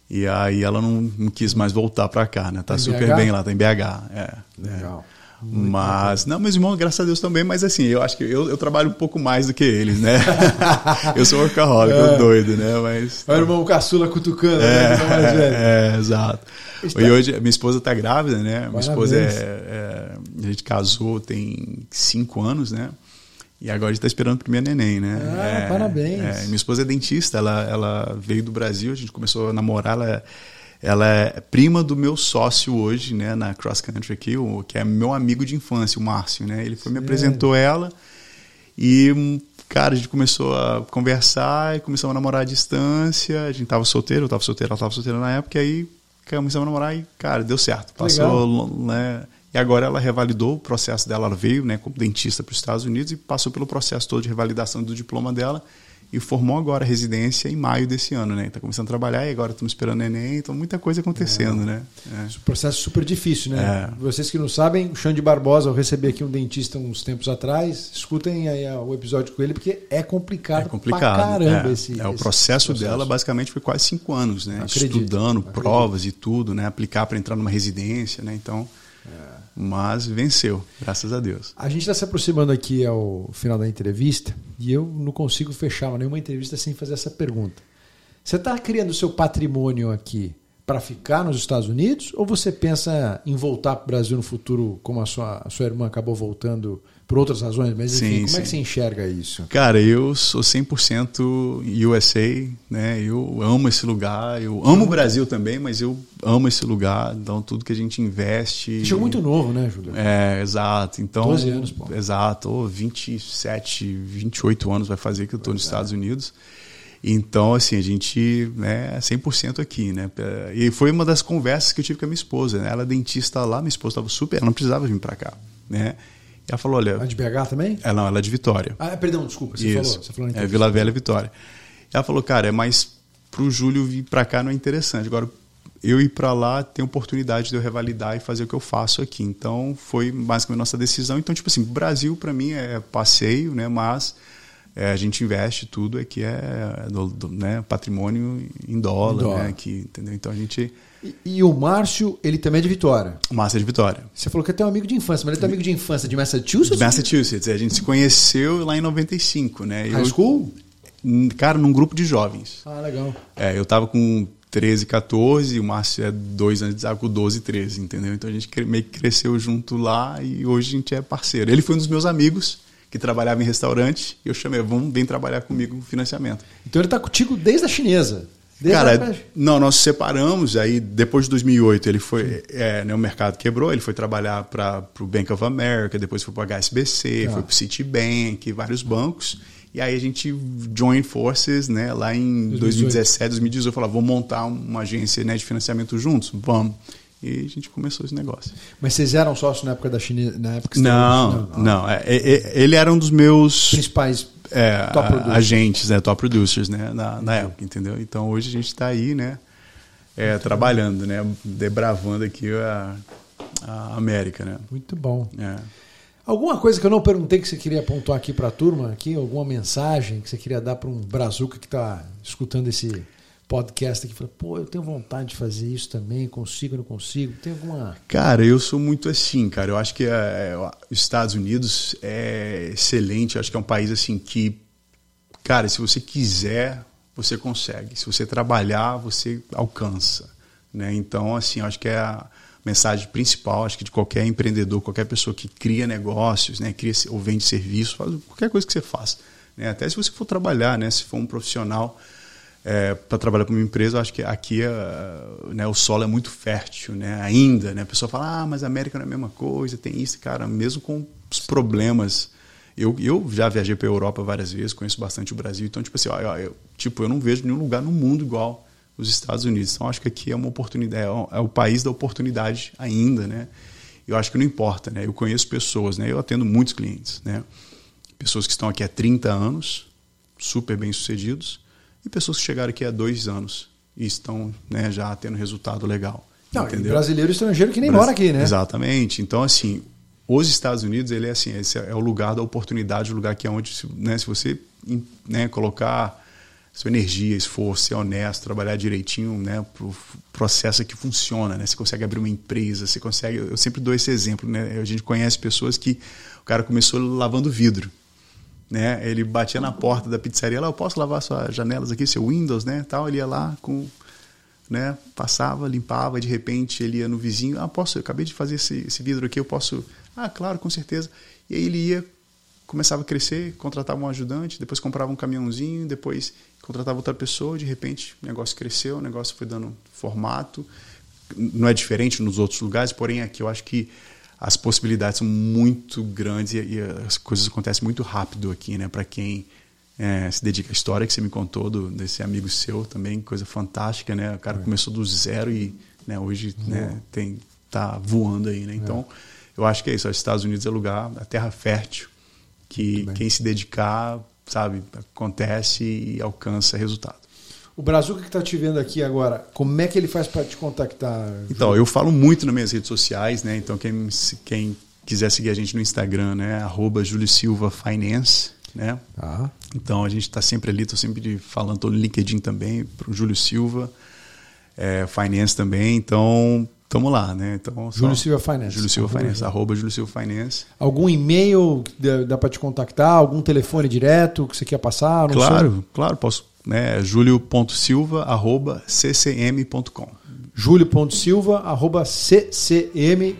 B: E aí ela não, não quis mais voltar para cá, né? Tá super
A: BH?
B: bem lá, tá em BH. É,
A: Legal.
B: é. Mas, não, meus irmãos, graças a Deus também, mas assim, eu acho que eu, eu trabalho um pouco mais do que eles, né? eu sou workaholic,
A: É.
B: doido, né? Mas.
A: Olha o irmão caçula cutucando,
B: É,
A: né? que tá mais velho.
B: é, é, exato.
A: Está-
B: E hoje, minha esposa está grávida, né? Minha
A: Parabéns.
B: esposa é, é- A gente casou tem cinco anos, né? E agora a gente está esperando o primeiro neném, né?
A: Ah,
B: É,
A: parabéns.
B: é, minha esposa é dentista, ela, ela veio do Brasil, a gente começou a namorar, ela, é- ela é prima do meu sócio hoje, né? Na cross country aqui, o, que é meu amigo de infância, o Márcio, né? Ele foi me apresentou ela e, cara, a gente começou a conversar e começamos a namorar à distância. A gente tava solteiro, eu tava solteiro, ela tava solteira na época, e aí começamos a namorar e, cara, deu certo. Passou, né? E agora ela revalidou o processo dela, ela veio, né, como dentista para os Estados Unidos e passou pelo processo todo de revalidação do diploma dela e formou agora a residência em maio desse ano, né? Tá começando a trabalhar e agora estamos esperando neném, então muita coisa acontecendo, né? É.
A: Processo super difícil, né?
B: É.
A: Vocês que não sabem, o Xande Barbosa, eu recebi aqui um dentista uns tempos atrás. Escutem aí o episódio com ele, porque é complicado,
B: É complicado.
A: pra caramba
B: é.
A: esse,
B: É, o
A: esse
B: processo, dela basicamente foi quase cinco anos, né?
A: Acredito,
B: Estudando
A: acredito.
B: provas e tudo, né? Aplicar para entrar numa residência, né? Então, Mas venceu, graças a Deus.
A: A gente está se aproximando aqui ao final da entrevista e eu não consigo fechar nenhuma entrevista sem fazer essa pergunta. Você está criando o seu patrimônio aqui para ficar nos Estados Unidos ou você pensa em voltar para o Brasil no futuro, como a sua, a sua irmã acabou voltando por outras razões? Mas enfim,
B: Sim,
A: como é que
B: sim.
A: você enxerga isso?
B: Cara, eu sou 100% USA, né? Eu amo esse lugar, eu amo o Brasil também, mas eu amo esse lugar, então tudo que a gente investe...
A: Você chegou muito novo, né, Júlio?
B: É, exato. Então,
A: 12 anos, pô.
B: Exato, ou 27, 28 anos vai fazer que eu estou nos Estados Unidos. Então, assim, a gente né, é 100% aqui, né? E foi uma das conversas que eu tive com a minha esposa, né? Ela é dentista lá, minha esposa estava super, ela não precisava vir para cá, né? E ela falou, olha...
A: A de BH também?
B: Ela, não, ela é de Vitória.
A: Ah, perdão, desculpa, você
B: Isso.
A: falou. Você falou
B: é. Vila Velha Vitória. Ela falou, cara, é mais pro Júlio vir para cá não é interessante. Agora, eu ir para lá tem oportunidade de eu revalidar e fazer o que eu faço aqui. Então foi basicamente nossa decisão. Então tipo assim, Brasil para mim é passeio, né? Mas é, a gente investe tudo aqui é do, do, né, patrimônio em dólar, dólar. né? Aqui, entendeu? Então a gente
A: e, e, o Márcio, ele também é de Vitória.
B: O Márcio é de Vitória.
A: Você falou que é teu amigo de infância, mas ele é teu amigo de infância de Massachusetts? De
B: Massachusetts. A gente se conheceu lá em 95, né?
A: High eu, school?
B: Cara, num grupo de jovens.
A: Ah, legal.
B: É, eu tava com 13, 14, o Márcio é dois anos de com 12, 13, entendeu? Então a gente meio que cresceu junto lá e hoje a gente é parceiro. Ele foi um dos meus amigos que trabalhava em restaurante e eu chamei, vamos, vem trabalhar comigo no financiamento.
A: Então ele tá contigo desde a chinesa?
B: Desde Cara, não, nós separamos, aí depois de 2008 ele foi, é, né, o mercado quebrou, ele foi trabalhar para o Bank of America, depois foi para o HSBC, ah. foi para o Citibank, vários bancos. E aí a gente join forces, né, lá em 2017, 2018, falou, vamos montar uma agência né, de financiamento juntos? Vamos. E a gente começou esse negócio.
A: Mas vocês eram sócios na época da China? Na época
B: não, não, não. É, é, é, ele era um dos meus
A: principais
B: é, agentes, né, top producers, né, na, na época, entendeu? Então hoje a gente está aí, né, é, trabalhando, né, debravando aqui a, a América, né?
A: Muito bom.
B: É.
A: Alguma coisa que eu não perguntei que você queria pontuar aqui para a turma, aqui, alguma mensagem que você queria dar para um brazuca que está escutando esse podcast aqui, fala, pô, eu tenho vontade de fazer isso também, consigo, não consigo? Tem alguma.
B: Cara, eu sou muito assim, cara. Eu acho que os Estados Unidos é excelente. Eu acho que é um país assim que, cara, se você quiser, você consegue. Se você trabalhar, você alcança. Né? Então, assim, eu acho que é a mensagem principal, acho que de qualquer empreendedor, qualquer pessoa que cria negócios, né, cria ou vende serviço, faz qualquer coisa que você faça. Né? Até se você for trabalhar, né, se for um profissional é, para trabalhar para uma empresa, acho que aqui é, né, o solo é muito fértil, né, ainda. Né? A pessoa fala, ah, mas a América não é a mesma coisa, tem isso, cara, mesmo com os problemas. Eu, eu já viajei para a Europa várias vezes, conheço bastante o Brasil, então, tipo assim, ó, eu, tipo, eu não vejo nenhum lugar no mundo igual os Estados Unidos. Então acho que aqui é uma oportunidade, é, é o país da oportunidade ainda, né? Eu acho que não importa, né? Eu conheço pessoas, né? Eu atendo muitos clientes, né? Pessoas que estão aqui há 30 anos, super bem sucedidos, e pessoas que chegaram aqui há dois anos e estão né, já tendo resultado legal.
A: Não, entendeu? brasileiro e estrangeiro que nem mora aqui, né?
B: Exatamente. Então, assim, os Estados Unidos, ele é assim, esse é o lugar da oportunidade, o lugar que é onde, né, se você né, colocar sua energia, esforço, ser honesto, trabalhar direitinho, né, pro processo que funciona, né? Você consegue abrir uma empresa, você consegue. Eu sempre dou esse exemplo, né? A gente conhece pessoas que o cara começou lavando vidro, né? Ele batia na porta da pizzaria, lá, eu posso lavar suas janelas aqui, seu Windows, né? Tal, ele ia lá com, né? Passava, limpava, de repente ele ia no vizinho, ah, posso? Eu acabei de fazer esse, esse vidro aqui, eu posso? Ah, claro, com certeza. E aí ele ia começava a crescer, contratava um ajudante, depois comprava um caminhãozinho, depois contratava outra pessoa, de repente o negócio cresceu, o negócio foi dando formato. Não é diferente nos outros lugares, porém aqui eu acho que as possibilidades são muito grandes e, e as coisas acontecem muito rápido aqui, né? Para quem é, se dedica à história que você me contou do, desse amigo seu também, coisa fantástica, né? O cara é. começou do zero e né, hoje né, tem tá voando aí, né? Então é. eu acho que é isso. Os Estados Unidos é lugar, a terra fértil que quem se dedicar, sabe, acontece e alcança resultado.
A: O Brazuca que está te vendo aqui agora, como é que ele faz para te contactar?
B: Então, eu falo muito nas minhas redes sociais, né? Então, quem, quem quiser seguir a gente no Instagram, né? Arroba Júlio Silva Finance, né?
A: Ah.
B: Então, a gente está sempre ali, estou sempre falando, estou no LinkedIn também, para o Júlio Silva, é, Finance também. Então, Tamo lá, né? Então,
A: Júlio Silva Finance.
B: Júlio Silva arroba Finance, arroba Júlio Silva Finance.
A: Algum e-mail dá, dá para te contactar? Algum telefone direto que você quer passar?
B: claro, sei. claro, posso. Né? Julio.silva, arroba ccm.com.
A: Julio.silva, arroba ccm.com.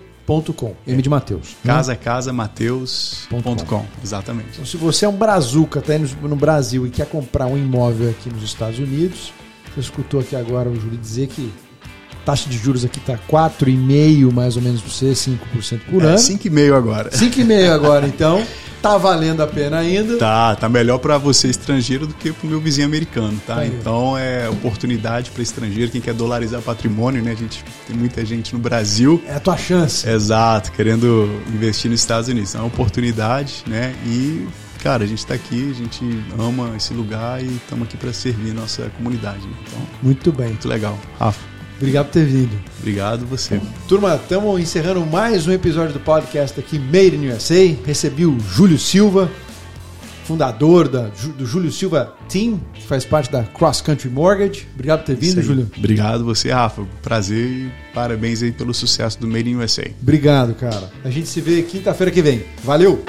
A: M de Mateus.
B: Né? Casa né? casa Mateus.com. Exatamente.
A: Então, se você é um brazuca, tá indo no Brasil e quer comprar um imóvel aqui nos Estados Unidos, você escutou aqui agora o Júlio dizer que taxa de juros aqui está 4,5% mais ou menos para você, 5% por é, ano.
B: 5,5% agora.
A: 5,5% agora, então. Tá valendo a pena ainda.
B: Tá, tá melhor para você estrangeiro do que para o meu vizinho americano, tá? então é oportunidade para estrangeiro, quem quer dolarizar patrimônio, né? A gente tem muita gente no Brasil.
A: É a tua chance.
B: Exato, querendo investir nos Estados Unidos. É uma oportunidade, né? E cara, a gente está aqui, a gente ama esse lugar e estamos aqui para servir nossa comunidade. Né? Então,
A: muito bem.
B: Muito legal. Rafa.
A: Obrigado por ter vindo.
B: Obrigado você.
A: Turma, estamos encerrando mais um episódio do podcast aqui Made in USA. Recebi o Júlio Silva, fundador da, do Júlio Silva Team, que faz parte da Cross Country Mortgage. Obrigado por ter vindo, Júlio.
B: Obrigado você, Rafa. Prazer e parabéns aí pelo sucesso do Made in USA.
A: Obrigado, cara. A gente se vê quinta-feira que vem. Valeu!